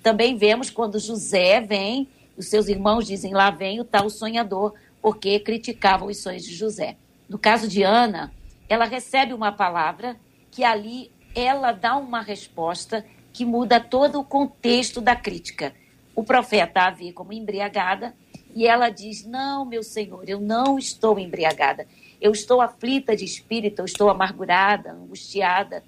Também vemos quando José vem, os seus irmãos dizem: lá vem o tal sonhador, porque criticavam os sonhos de José. No caso de Ana, ela recebe uma palavra que ali ela dá uma resposta que muda todo o contexto da crítica. O profeta a vê como embriagada e ela diz: Não, meu senhor, eu não estou embriagada. Eu estou aflita de espírito, eu estou amargurada, angustiada.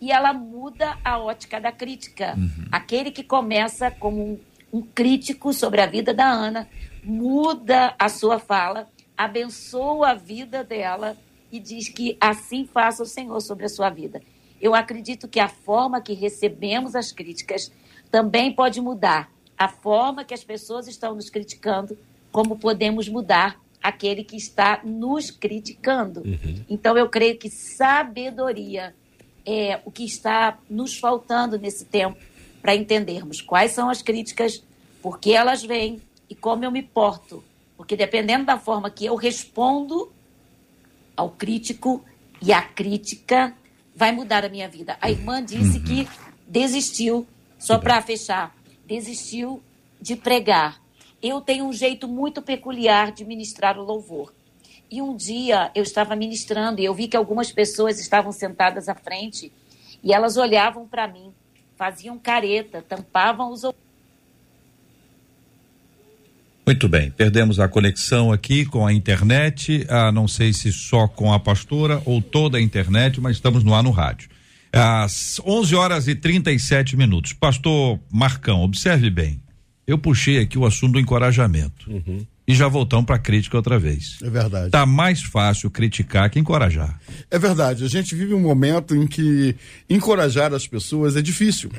E ela muda a ótica da crítica. Uhum. Aquele que começa como um, um crítico sobre a vida da Ana, muda a sua fala, abençoa a vida dela e diz que assim faça o Senhor sobre a sua vida. Eu acredito que a forma que recebemos as críticas também pode mudar. A forma que as pessoas estão nos criticando, como podemos mudar aquele que está nos criticando. Uhum. Então, eu creio que sabedoria é o que está nos faltando nesse tempo para entendermos quais são as críticas, por que elas vêm e como eu me porto. Porque dependendo da forma que eu respondo ao crítico e à crítica, vai mudar a minha vida. A irmã disse uhum. que desistiu, só para fechar, desistiu de pregar. Eu tenho um jeito muito peculiar de ministrar o louvor. E um dia eu estava ministrando e eu vi que algumas pessoas estavam sentadas à frente e elas olhavam para mim, faziam careta, tampavam os ouvidos muito bem, perdemos a conexão aqui com a internet, ah, não sei se só com a pastora ou toda a internet, mas estamos no ar no rádio. Às 11 horas e 37 minutos. Pastor Marcão, observe bem. Eu puxei aqui o assunto do encorajamento. Uhum e já voltamos para crítica outra vez. É verdade. Tá mais fácil criticar que encorajar. É verdade. A gente vive um momento em que encorajar as pessoas é difícil.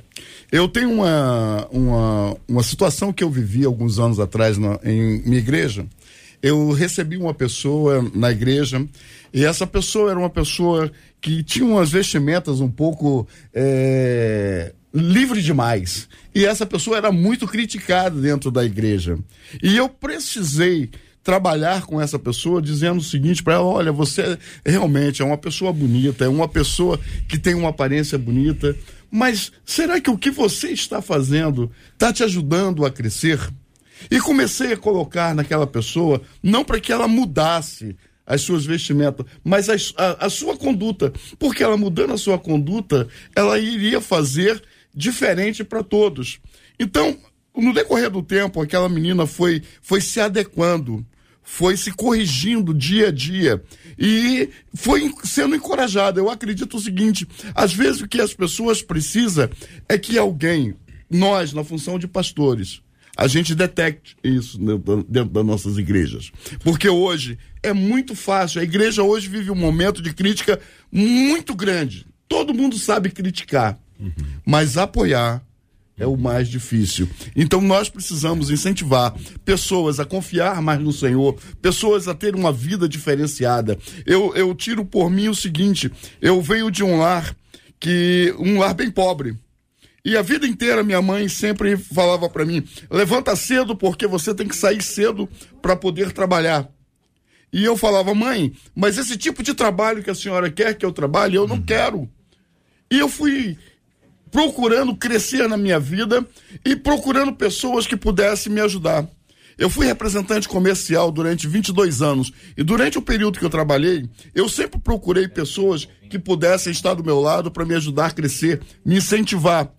Eu tenho uma, uma, uma situação que eu vivi alguns anos atrás na, em minha igreja. Eu recebi uma pessoa na igreja e essa pessoa era uma pessoa que tinha umas vestimentas um pouco é, livre demais. E essa pessoa era muito criticada dentro da igreja. E eu precisei trabalhar com essa pessoa dizendo o seguinte para ela: olha, você realmente é uma pessoa bonita, é uma pessoa que tem uma aparência bonita, mas será que o que você está fazendo está te ajudando a crescer? E comecei a colocar naquela pessoa, não para que ela mudasse as suas vestimentas, mas a, a, a, sua conduta. Porque ela mudando a sua conduta, ela iria fazer diferente para todos. Então, no decorrer do tempo, aquela menina foi, foi se adequando, foi se corrigindo dia a dia e foi sendo encorajada. Eu acredito o seguinte: às vezes o que as pessoas precisam é que alguém, nós, na função de pastores, a gente detecte isso dentro das nossas igrejas. Porque hoje é muito fácil. A igreja hoje vive um momento de crítica muito grande. Todo mundo sabe criticar, uhum. mas apoiar é o mais difícil. Então nós precisamos incentivar pessoas a confiar mais no Senhor, pessoas a ter uma vida diferenciada. Eu, eu tiro por mim o seguinte: eu venho de um lar que um lar bem pobre. E a vida inteira minha mãe sempre falava para mim: levanta cedo porque você tem que sair cedo para poder trabalhar. E eu falava: mãe, mas esse tipo de trabalho que a senhora quer que eu trabalhe, eu não uhum. quero. E eu fui procurando crescer na minha vida e procurando pessoas que pudessem me ajudar. Eu fui representante comercial durante 22 anos e durante o período que eu trabalhei, eu sempre procurei pessoas que pudessem estar do meu lado para me ajudar a crescer, me incentivar.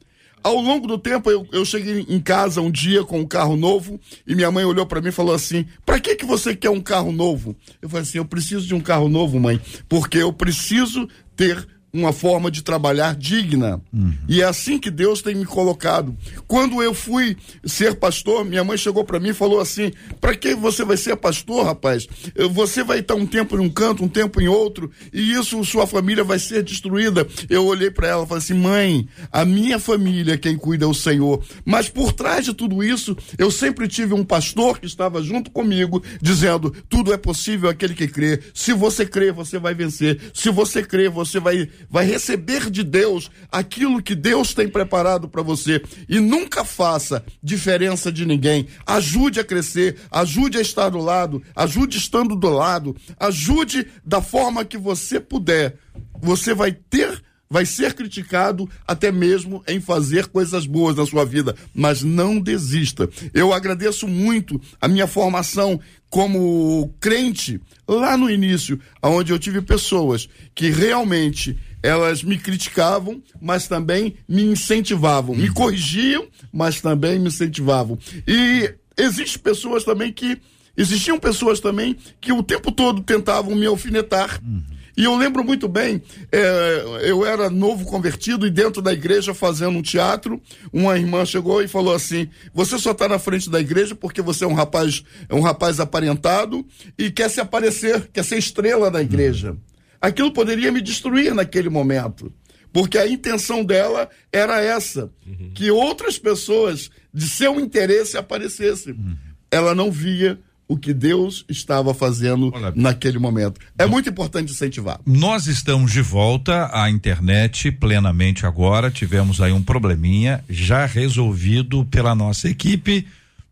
Ao longo do tempo, eu, eu cheguei em casa um dia com um carro novo e minha mãe olhou para mim e falou assim: Para que, que você quer um carro novo? Eu falei assim: Eu preciso de um carro novo, mãe, porque eu preciso ter uma forma de trabalhar digna. Uhum. E é assim que Deus tem me colocado. Quando eu fui ser pastor, minha mãe chegou para mim e falou assim: "Para que você vai ser pastor, rapaz? Você vai estar um tempo em um canto, um tempo em outro, e isso sua família vai ser destruída". Eu olhei para ela e falei assim: "Mãe, a minha família quem cuida é o Senhor". Mas por trás de tudo isso, eu sempre tive um pastor que estava junto comigo dizendo: "Tudo é possível aquele que crê. Se você crê, você vai vencer. Se você crê, você vai vai receber de Deus aquilo que Deus tem preparado para você. E nunca faça diferença de ninguém. Ajude a crescer, ajude a estar do lado, ajude estando do lado, ajude da forma que você puder. Você vai ter vai ser criticado até mesmo em fazer coisas boas na sua vida, mas não desista. Eu agradeço muito a minha formação como crente lá no início, onde eu tive pessoas que realmente elas me criticavam, mas também me incentivavam, me corrigiam, mas também me incentivavam. E existem pessoas também que existiam pessoas também que o tempo todo tentavam me alfinetar. Uhum. E eu lembro muito bem, é, eu era novo convertido e dentro da igreja fazendo um teatro, uma irmã chegou e falou assim: "Você só está na frente da igreja porque você é um rapaz, é um rapaz aparentado e quer se aparecer, quer ser estrela da igreja". Uhum. Aquilo poderia me destruir naquele momento, porque a intenção dela era essa, uhum. que outras pessoas de seu interesse aparecessem. Uhum. Ela não via o que Deus estava fazendo Olha, naquele momento. É muito importante incentivar. Nós estamos de volta à internet plenamente agora. Tivemos aí um probleminha já resolvido pela nossa equipe.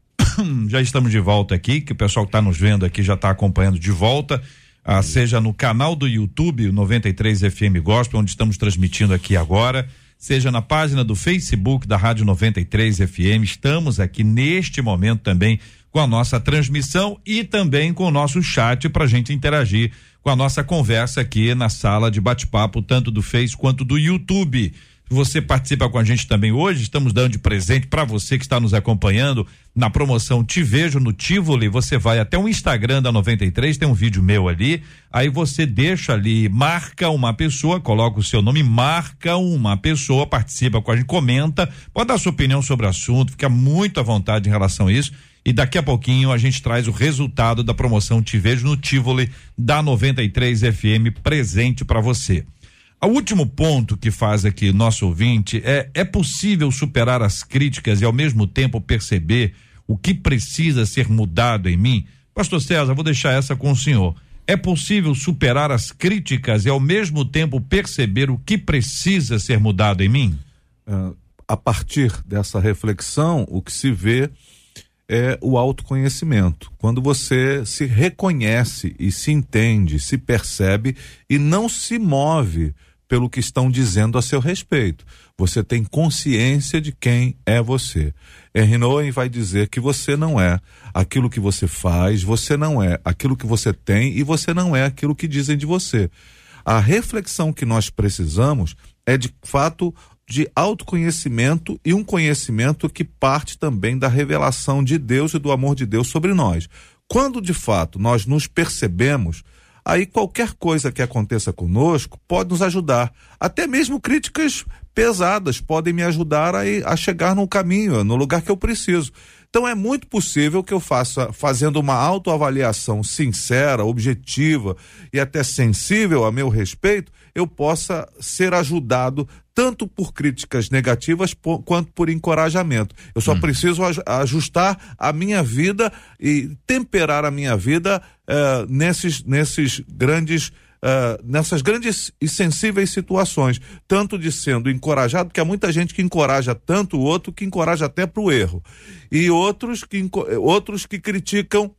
já estamos de volta aqui, que o pessoal que está nos vendo aqui já está acompanhando de volta. Ah, seja no canal do YouTube 93 FM Gospel, onde estamos transmitindo aqui agora, seja na página do Facebook da Rádio 93 FM. Estamos aqui neste momento também com a nossa transmissão e também com o nosso chat para a gente interagir com a nossa conversa aqui na sala de bate-papo, tanto do Face quanto do YouTube. Você participa com a gente também hoje. Estamos dando de presente para você que está nos acompanhando na promoção Te Vejo no Tivoli. Você vai até o Instagram da 93, tem um vídeo meu ali. Aí você deixa ali, marca uma pessoa, coloca o seu nome, marca uma pessoa, participa com a gente, comenta, pode dar sua opinião sobre o assunto, fica muito à vontade em relação a isso e daqui a pouquinho a gente traz o resultado da promoção Te Vejo no Tivoli da 93 FM presente para você. O último ponto que faz aqui nosso ouvinte é: é possível superar as críticas e ao mesmo tempo perceber o que precisa ser mudado em mim? Pastor César, vou deixar essa com o senhor. É possível superar as críticas e ao mesmo tempo perceber o que precisa ser mudado em mim? Uh, a partir dessa reflexão, o que se vê é o autoconhecimento. Quando você se reconhece e se entende, se percebe e não se move pelo que estão dizendo a seu respeito. Você tem consciência de quem é você. Henry Nowen vai dizer que você não é aquilo que você faz, você não é aquilo que você tem e você não é aquilo que dizem de você. A reflexão que nós precisamos é de fato de autoconhecimento e um conhecimento que parte também da revelação de Deus e do amor de Deus sobre nós. Quando de fato nós nos percebemos, aí qualquer coisa que aconteça conosco pode nos ajudar. Até mesmo críticas pesadas podem me ajudar a, a chegar no caminho, no lugar que eu preciso. Então é muito possível que eu faça, fazendo uma autoavaliação sincera, objetiva e até sensível a meu respeito, eu possa ser ajudado tanto por críticas negativas por, quanto por encorajamento. Eu só hum. preciso ajustar a minha vida e temperar a minha vida uh, nesses, nesses grandes uh, nessas grandes e sensíveis situações, tanto de sendo encorajado, porque há muita gente que encoraja tanto o outro que encoraja até para o erro, e outros que, outros que criticam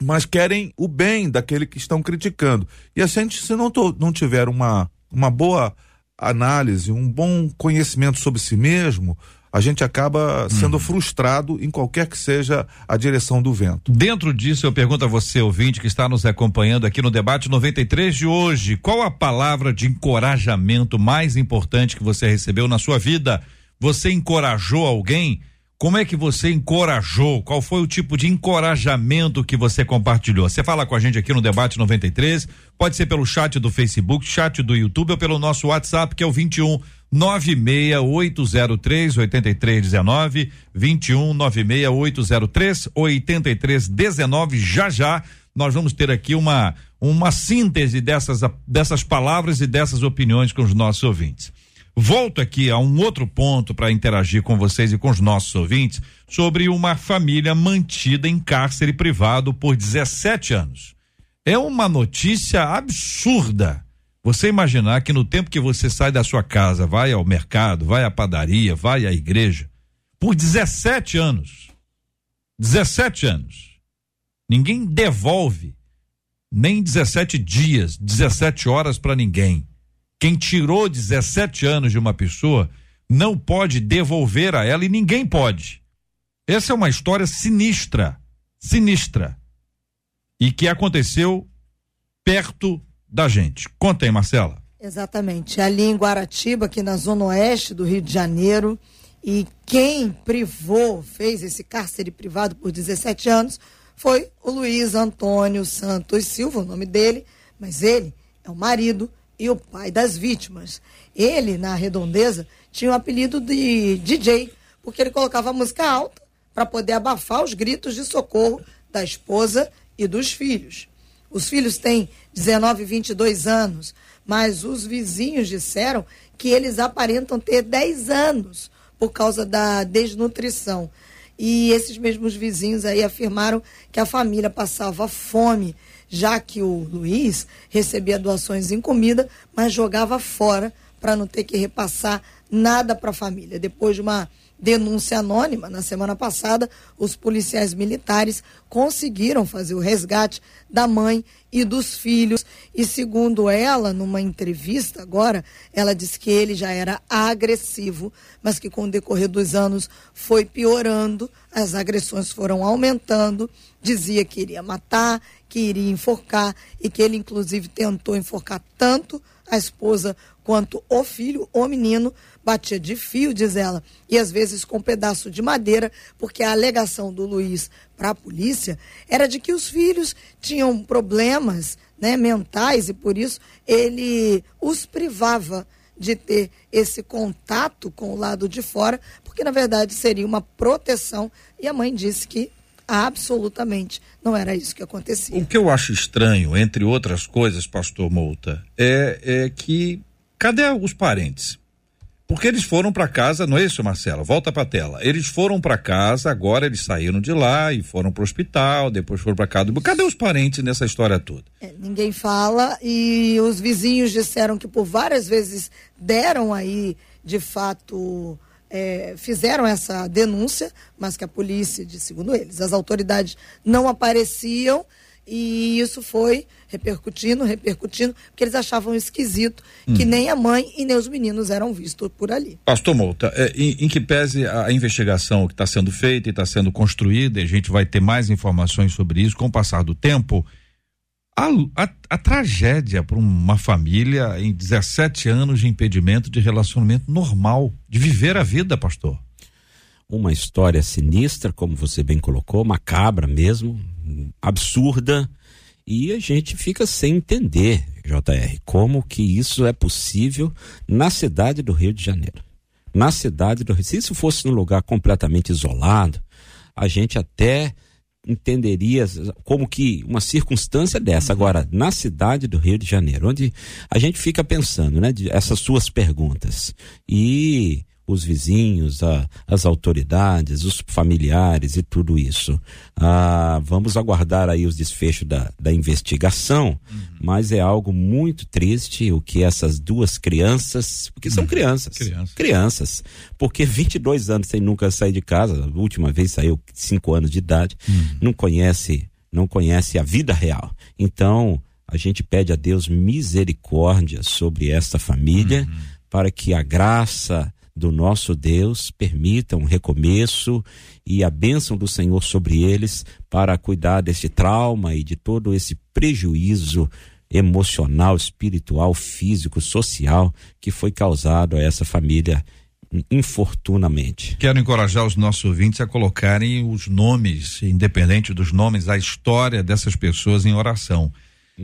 mas querem o bem daquele que estão criticando. E a gente, se não, to, não tiver uma, uma boa análise, um bom conhecimento sobre si mesmo, a gente acaba sendo hum. frustrado em qualquer que seja a direção do vento. Dentro disso, eu pergunto a você, ouvinte, que está nos acompanhando aqui no debate 93 de hoje, qual a palavra de encorajamento mais importante que você recebeu na sua vida? Você encorajou alguém? Como é que você encorajou? Qual foi o tipo de encorajamento que você compartilhou? Você fala com a gente aqui no Debate 93, pode ser pelo chat do Facebook, chat do YouTube ou pelo nosso WhatsApp, que é o 21 96803 8319 21 96803 8319 já já nós vamos ter aqui uma uma síntese dessas dessas palavras e dessas opiniões com os nossos ouvintes. Volto aqui a um outro ponto para interagir com vocês e com os nossos ouvintes sobre uma família mantida em cárcere privado por 17 anos. É uma notícia absurda você imaginar que no tempo que você sai da sua casa, vai ao mercado, vai à padaria, vai à igreja, por 17 anos, 17 anos, ninguém devolve nem 17 dias, 17 horas para ninguém. Quem tirou 17 anos de uma pessoa não pode devolver a ela e ninguém pode. Essa é uma história sinistra, sinistra. E que aconteceu perto da gente. Conta aí, Marcela. Exatamente. Ali em Guaratiba, aqui na zona oeste do Rio de Janeiro, e quem privou, fez esse cárcere privado por 17 anos, foi o Luiz Antônio Santos Silva, o nome dele, mas ele é o marido e o pai das vítimas. Ele, na redondeza, tinha o apelido de DJ, porque ele colocava música alta para poder abafar os gritos de socorro da esposa e dos filhos. Os filhos têm 19 e 22 anos, mas os vizinhos disseram que eles aparentam ter 10 anos por causa da desnutrição. E esses mesmos vizinhos aí afirmaram que a família passava fome, já que o Luiz recebia doações em comida, mas jogava fora para não ter que repassar nada para a família. Depois de uma denúncia anônima, na semana passada, os policiais militares conseguiram fazer o resgate da mãe e dos filhos. E segundo ela, numa entrevista agora, ela disse que ele já era agressivo, mas que com o decorrer dos anos foi piorando, as agressões foram aumentando. Dizia que iria matar, que iria enforcar e que ele, inclusive, tentou enforcar tanto a esposa quanto o filho, o menino, batia de fio, diz ela, e às vezes com um pedaço de madeira, porque a alegação do Luiz para a polícia era de que os filhos tinham problemas né, mentais e por isso ele os privava de ter esse contato com o lado de fora, porque na verdade seria uma proteção. E a mãe disse que absolutamente não era isso que acontecia. O que eu acho estranho, entre outras coisas, pastor Mouta, é, é que cadê os parentes? Porque eles foram para casa, não é isso, Marcela? Volta para a tela. Eles foram para casa, agora eles saíram de lá e foram para o hospital, depois foram para casa. Cadê os parentes nessa história toda? É, ninguém fala e os vizinhos disseram que por várias vezes deram aí, de fato, é, fizeram essa denúncia, mas que a polícia, de, segundo eles, as autoridades não apareciam e isso foi repercutindo, repercutindo, porque eles achavam esquisito que Hum. nem a mãe e nem os meninos eram vistos por ali. Pastor Mouta, é, em, em que pese a, a investigação que está sendo feita e está sendo construída, e a gente vai ter mais informações sobre isso com o passar do tempo. A, a- a tragédia para uma família em 17 anos de impedimento de relacionamento normal, de viver a vida, pastor. uma história sinistra, como você bem colocou, macabra mesmo, absurda, e a gente fica sem entender, JR, como que isso é possível na cidade do Rio de Janeiro. Na cidade do Rio. Se isso fosse num lugar completamente isolado, a gente até entenderia como que uma circunstância dessa. Agora, na cidade do Rio de Janeiro, onde a gente fica pensando, né, essas suas perguntas. E os vizinhos, a- as autoridades, os familiares e tudo isso. Ah, vamos aguardar aí os desfechos da, da investigação, mas é algo muito triste o que essas duas crianças, porque são crianças, Criança. crianças, porque 22 anos sem nunca sair de casa, a última vez saiu 5 anos de idade, não conhece, não conhece a vida real. Então, a gente pede a Deus misericórdia sobre esta família, para que a graça do nosso Deus permita um recomeço e a bênção do Senhor sobre eles para cuidar deste trauma e de todo esse prejuízo emocional, espiritual, físico, social que foi causado a essa família infortunamente. Quero encorajar os nossos ouvintes a colocarem os nomes, independente dos nomes, a história dessas pessoas em oração.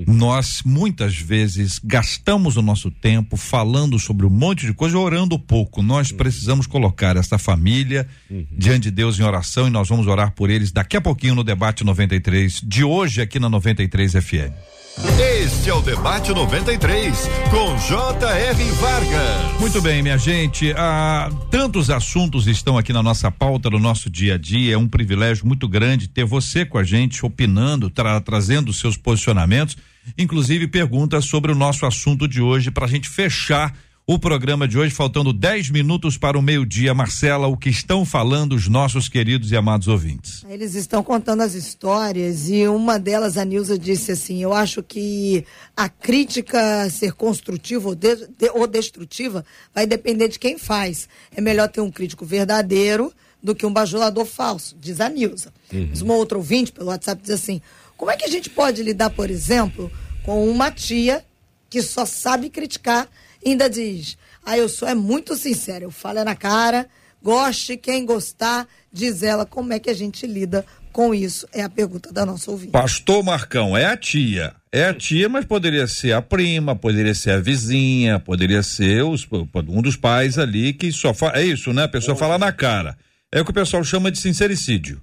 Nós muitas vezes gastamos o nosso tempo falando sobre um monte de coisa, orando pouco. Nós precisamos colocar essa família diante de Deus em oração e nós vamos orar por eles daqui a pouquinho no debate 93 de hoje aqui na 93 FM. Este é o Debate 93, com J.R. Vargas. Muito bem, minha gente. Ah, tantos assuntos estão aqui na nossa pauta, no nosso dia a dia. É um privilégio muito grande ter você com a gente, opinando, tra- trazendo seus posicionamentos, inclusive perguntas sobre o nosso assunto de hoje, para a gente fechar o programa de hoje, faltando 10 minutos para o meio-dia. Marcela, o que estão falando os nossos queridos e amados ouvintes? Eles estão contando as histórias e uma delas, a Nilza, disse assim: Eu acho que a crítica ser construtiva ou, de- de- ou destrutiva vai depender de quem faz. É melhor ter um crítico verdadeiro do que um bajulador falso, diz a Nilza. Mas Uma outra ouvinte pelo WhatsApp diz assim: Como é que a gente pode lidar, por exemplo, com uma tia que só sabe criticar ainda diz: Ah, eu sou é muito sincera, eu falo é na cara. Goste quem gostar, diz ela. Como é que a gente lida com isso? É a pergunta da nossa ouvinte. Pastor Marcão, é a tia. É a tia, mas poderia ser a prima, poderia ser a vizinha, poderia ser os- um dos pais ali que só fala. É isso, né? A pessoa fala na cara. É o que o pessoal chama de sincericídio.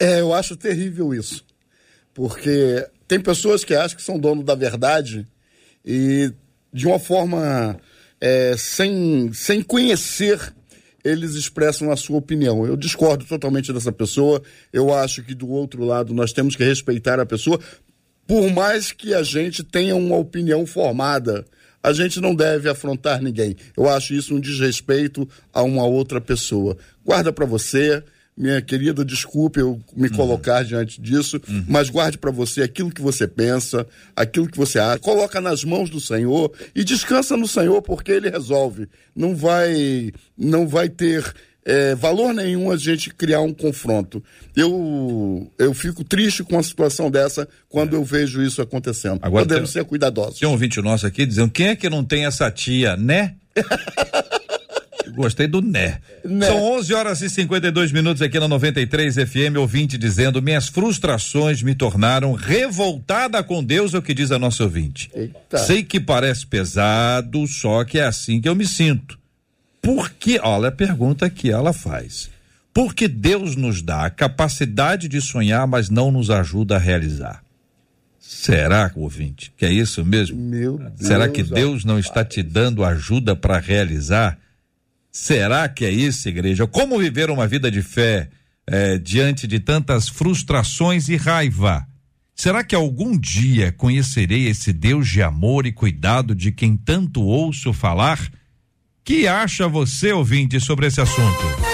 É, eu acho terrível isso. Porque tem pessoas que acham que são dono da verdade e de uma forma é, sem, sem conhecer, eles expressam a sua opinião. Eu discordo totalmente dessa pessoa. Eu acho que do outro lado nós temos que respeitar a pessoa, por mais que a gente tenha uma opinião formada. A gente não deve afrontar ninguém. Eu acho isso um desrespeito a uma outra pessoa. Guarda para você, minha querida, desculpe eu me colocar diante disso, mas guarde para você aquilo que você pensa, aquilo que você acha. Coloca nas mãos do Senhor e descansa no Senhor porque Ele resolve. Não vai, não vai ter é, valor nenhum a gente criar um confronto. Eu, eu fico triste com uma situação dessa quando eu vejo isso acontecendo. Agora Podemos tem- ser cuidadosos. Tem um ouvinte nosso aqui dizendo: quem é que não tem essa tia, né? Gostei do né. Né. São 11 horas e 52 minutos aqui na 93 FM, ouvinte dizendo: Minhas frustrações me tornaram revoltada com Deus, é o que diz a nossa ouvinte. Eita. Sei que parece pesado, só que é assim que eu me sinto. Por que, olha a pergunta que ela faz. Por que Deus nos dá a capacidade de sonhar, mas não nos ajuda a realizar? Será, ouvinte, que é isso mesmo? Meu Deus. Será que Deus não está te dando ajuda para realizar? Será que é isso, igreja? Como viver uma vida de fé eh, diante de tantas frustrações e raiva? Será que algum dia conhecerei esse Deus de amor e cuidado de quem tanto ouço falar? Que acha você, ouvinte, sobre esse assunto?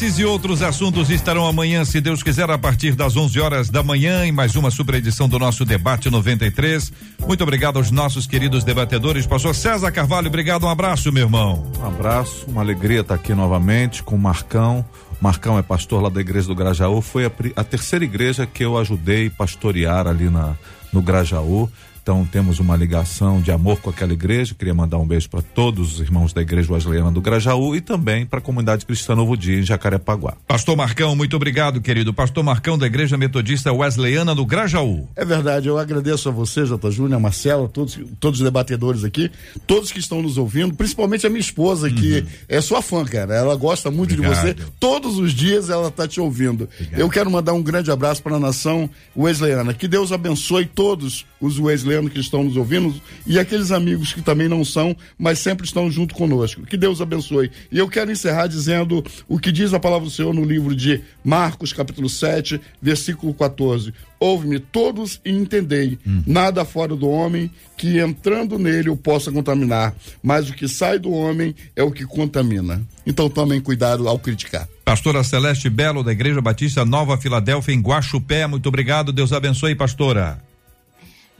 Esses e outros assuntos estarão amanhã, se Deus quiser, a partir das 11 horas da manhã, em mais uma super edição do nosso Debate 93. Muito obrigado aos nossos queridos debatedores. Pastor César Carvalho, obrigado, um abraço, meu irmão. Um abraço, uma alegria estar aqui novamente com o Marcão. Marcão é pastor lá da igreja do Grajaú. Foi a, a terceira igreja que eu ajudei pastorear ali na, no Grajaú. Então temos uma ligação de amor com aquela igreja. Queria mandar um beijo para todos os irmãos da Igreja Wesleyana do Grajaú e também para a comunidade cristã Novo Dia em Jacarepaguá. Pastor Marcão, muito obrigado, querido. Pastor Marcão da Igreja Metodista Wesleyana do Grajaú. É verdade, eu agradeço a você, Jota Júnior, a Marcela, todos, todos os debatedores aqui, todos que estão nos ouvindo, principalmente a minha esposa, uhum. que é sua fã, cara. Ela gosta muito obrigado. de você. Todos os dias ela tá te ouvindo. Obrigado. Eu quero mandar um grande abraço para a nação Wesleyana. Que Deus abençoe todos os Wesleyanos que estão nos ouvindo e aqueles amigos que também não são, mas sempre estão junto conosco. Que Deus abençoe. E eu quero encerrar dizendo o que diz a palavra do Senhor no livro de Marcos, capítulo 7, versículo 14. Ouve-me todos e entendei. Hum. Nada fora do homem que entrando nele o possa contaminar, mas o que sai do homem é o que contamina. Então tomem cuidado ao criticar. Pastora Celeste Belo, da Igreja Batista Nova Filadélfia, em Guaxupé. Muito obrigado. Deus abençoe, pastora.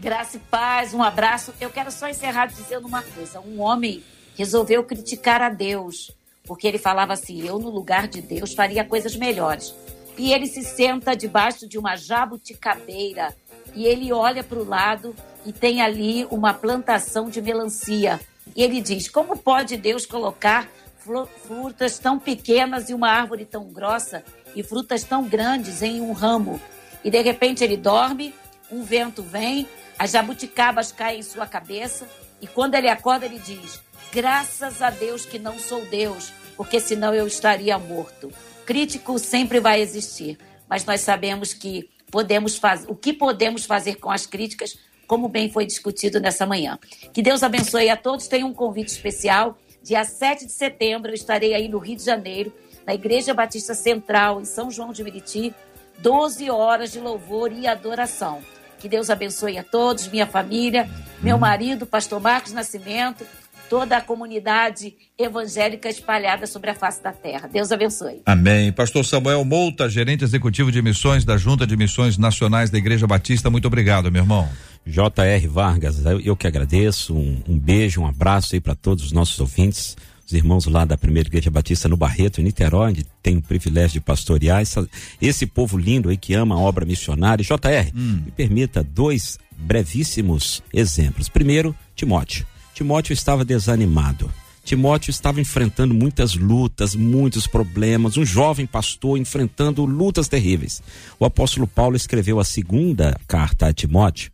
Graça e paz, um abraço. Eu quero só encerrar dizendo uma coisa. Um homem resolveu criticar a Deus, porque ele falava assim: eu, no lugar de Deus, faria coisas melhores. E ele se senta debaixo de uma jabuticabeira e ele olha para o lado e tem ali uma plantação de melancia. E ele diz: como pode Deus colocar frutas tão pequenas e uma árvore tão grossa e frutas tão grandes em um ramo? E de repente ele dorme, um vento vem as jabuticabas caem em sua cabeça e quando ele acorda, ele diz: Graças a Deus que não sou Deus, porque senão eu estaria morto. Crítico sempre vai existir, mas nós sabemos que podemos fazer o que podemos fazer com as críticas, como bem foi discutido nessa manhã. Que Deus abençoe a todos. Tem um convite especial. Dia 7 de setembro, eu estarei aí no Rio de Janeiro, na Igreja Batista Central, em São João de Meriti, 12 horas de louvor e adoração. Que Deus abençoe a todos, minha família, meu marido, pastor Marcos Nascimento, toda a comunidade evangélica espalhada sobre a face da terra. Deus abençoe. Amém. Pastor Samuel Mouta, gerente executivo de missões da Junta de Missões Nacionais da Igreja Batista, muito obrigado, meu irmão. J.R. Vargas, eu que agradeço, um, um beijo, um abraço aí para todos os nossos ouvintes os irmãos lá da Primeira Igreja Batista no Barreto, em Niterói, onde tem o privilégio de pastorear. Essa, esse povo lindo aí que ama a obra missionária. JR, hum. me permita dois brevíssimos exemplos. Primeiro, Timóteo. Timóteo estava desanimado. Timóteo estava enfrentando muitas lutas, muitos problemas, um jovem pastor enfrentando lutas terríveis. O apóstolo Paulo escreveu a segunda carta a Timóteo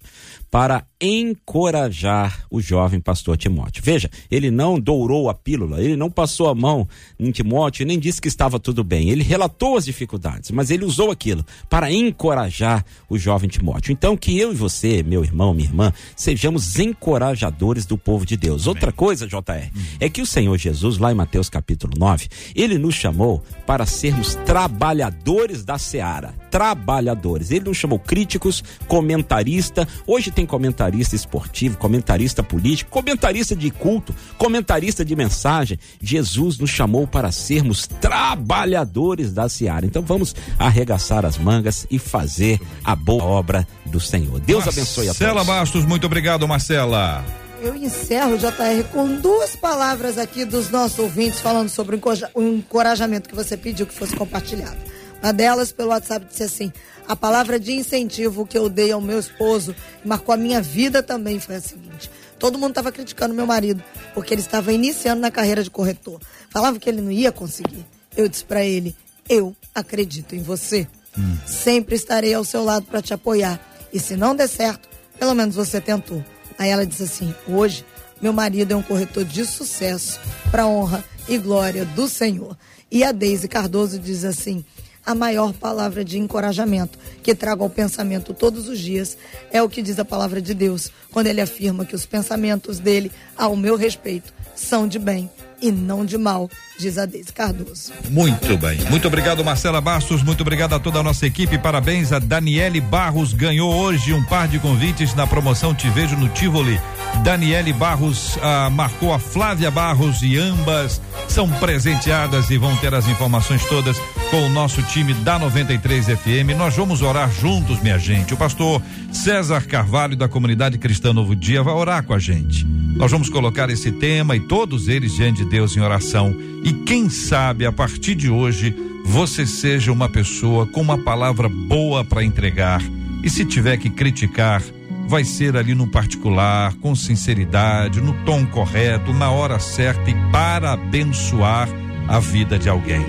para encorajar o jovem pastor Timóteo. Veja, ele não dourou a pílula, ele não passou a mão em Timóteo, nem disse que estava tudo bem. Ele relatou as dificuldades, mas ele usou aquilo para encorajar o jovem Timóteo. Então, que eu e você, meu irmão, minha irmã, sejamos encorajadores do povo de Deus. Amém. Outra coisa, JR, uhum. é que o Senhor Jesus, lá em Mateus capítulo 9, ele nos chamou para sermos trabalhadores da seara. Trabalhadores. Ele nos chamou críticos, comentarista. Hoje tem comentarista esportivo, comentarista político, comentarista de culto, comentarista de mensagem. Jesus nos chamou para sermos trabalhadores da seara. Então vamos arregaçar as mangas e fazer a boa obra do Senhor. Deus Marcela abençoe a todos. Marcela Bastos, muito obrigado, Marcela. Eu encerro, JR, com duas palavras aqui dos nossos ouvintes falando sobre o encorajamento que você pediu que fosse compartilhado. Uma delas, pelo WhatsApp, disse assim: a palavra de incentivo que eu dei ao meu esposo, marcou a minha vida também, foi a seguinte. Todo mundo estava criticando meu marido, porque ele estava iniciando na carreira de corretor. Falava que ele não ia conseguir. Eu disse para ele: Eu acredito em você. Hum. Sempre estarei ao seu lado para te apoiar. E se não der certo, pelo menos você tentou. Aí ela disse assim: Hoje, meu marido é um corretor de sucesso, para honra e glória do Senhor. E a Deise Cardoso diz assim: a maior palavra de encorajamento que trago ao pensamento todos os dias é o que diz a palavra de Deus, quando ele afirma que os pensamentos dele, ao meu respeito, são de bem e não de mal, diz a Deise Cardoso. Muito bem. Muito obrigado, Marcela Bastos. Muito obrigado a toda a nossa equipe. Parabéns a Daniele Barros. Ganhou hoje um par de convites na promoção Te Vejo no Tivoli. Daniele Barros ah, marcou a Flávia Barros e ambas são presenteadas e vão ter as informações todas com o nosso time da 93 FM. Nós vamos orar juntos, minha gente. O pastor César Carvalho da comunidade cristã Novo Dia vai orar com a gente. Nós vamos colocar esse tema e todos eles diante de Deus em oração. E quem sabe a partir de hoje você seja uma pessoa com uma palavra boa para entregar. E se tiver que criticar, vai ser ali no particular, com sinceridade, no tom correto, na hora certa e para abençoar a vida de alguém.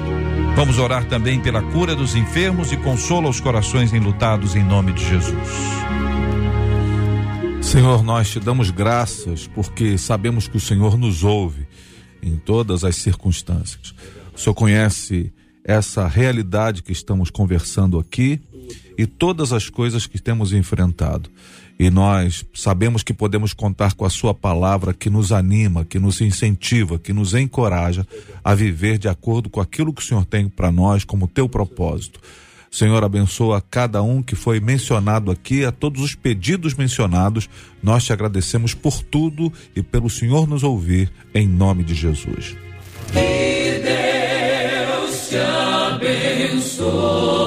Vamos orar também pela cura dos enfermos e consola os corações enlutados em nome de Jesus. Senhor, nós te damos graças porque sabemos que o Senhor nos ouve em todas as circunstâncias. O Senhor conhece essa realidade que estamos conversando aqui e todas as coisas que temos enfrentado. E nós sabemos que podemos contar com a Sua palavra que nos anima, que nos incentiva, que nos encoraja a viver de acordo com aquilo que o Senhor tem para nós como teu propósito. Senhor, abençoa cada um que foi mencionado aqui, a todos os pedidos mencionados. Nós te agradecemos por tudo e pelo Senhor nos ouvir, em nome de Jesus. Que Deus te abençoe.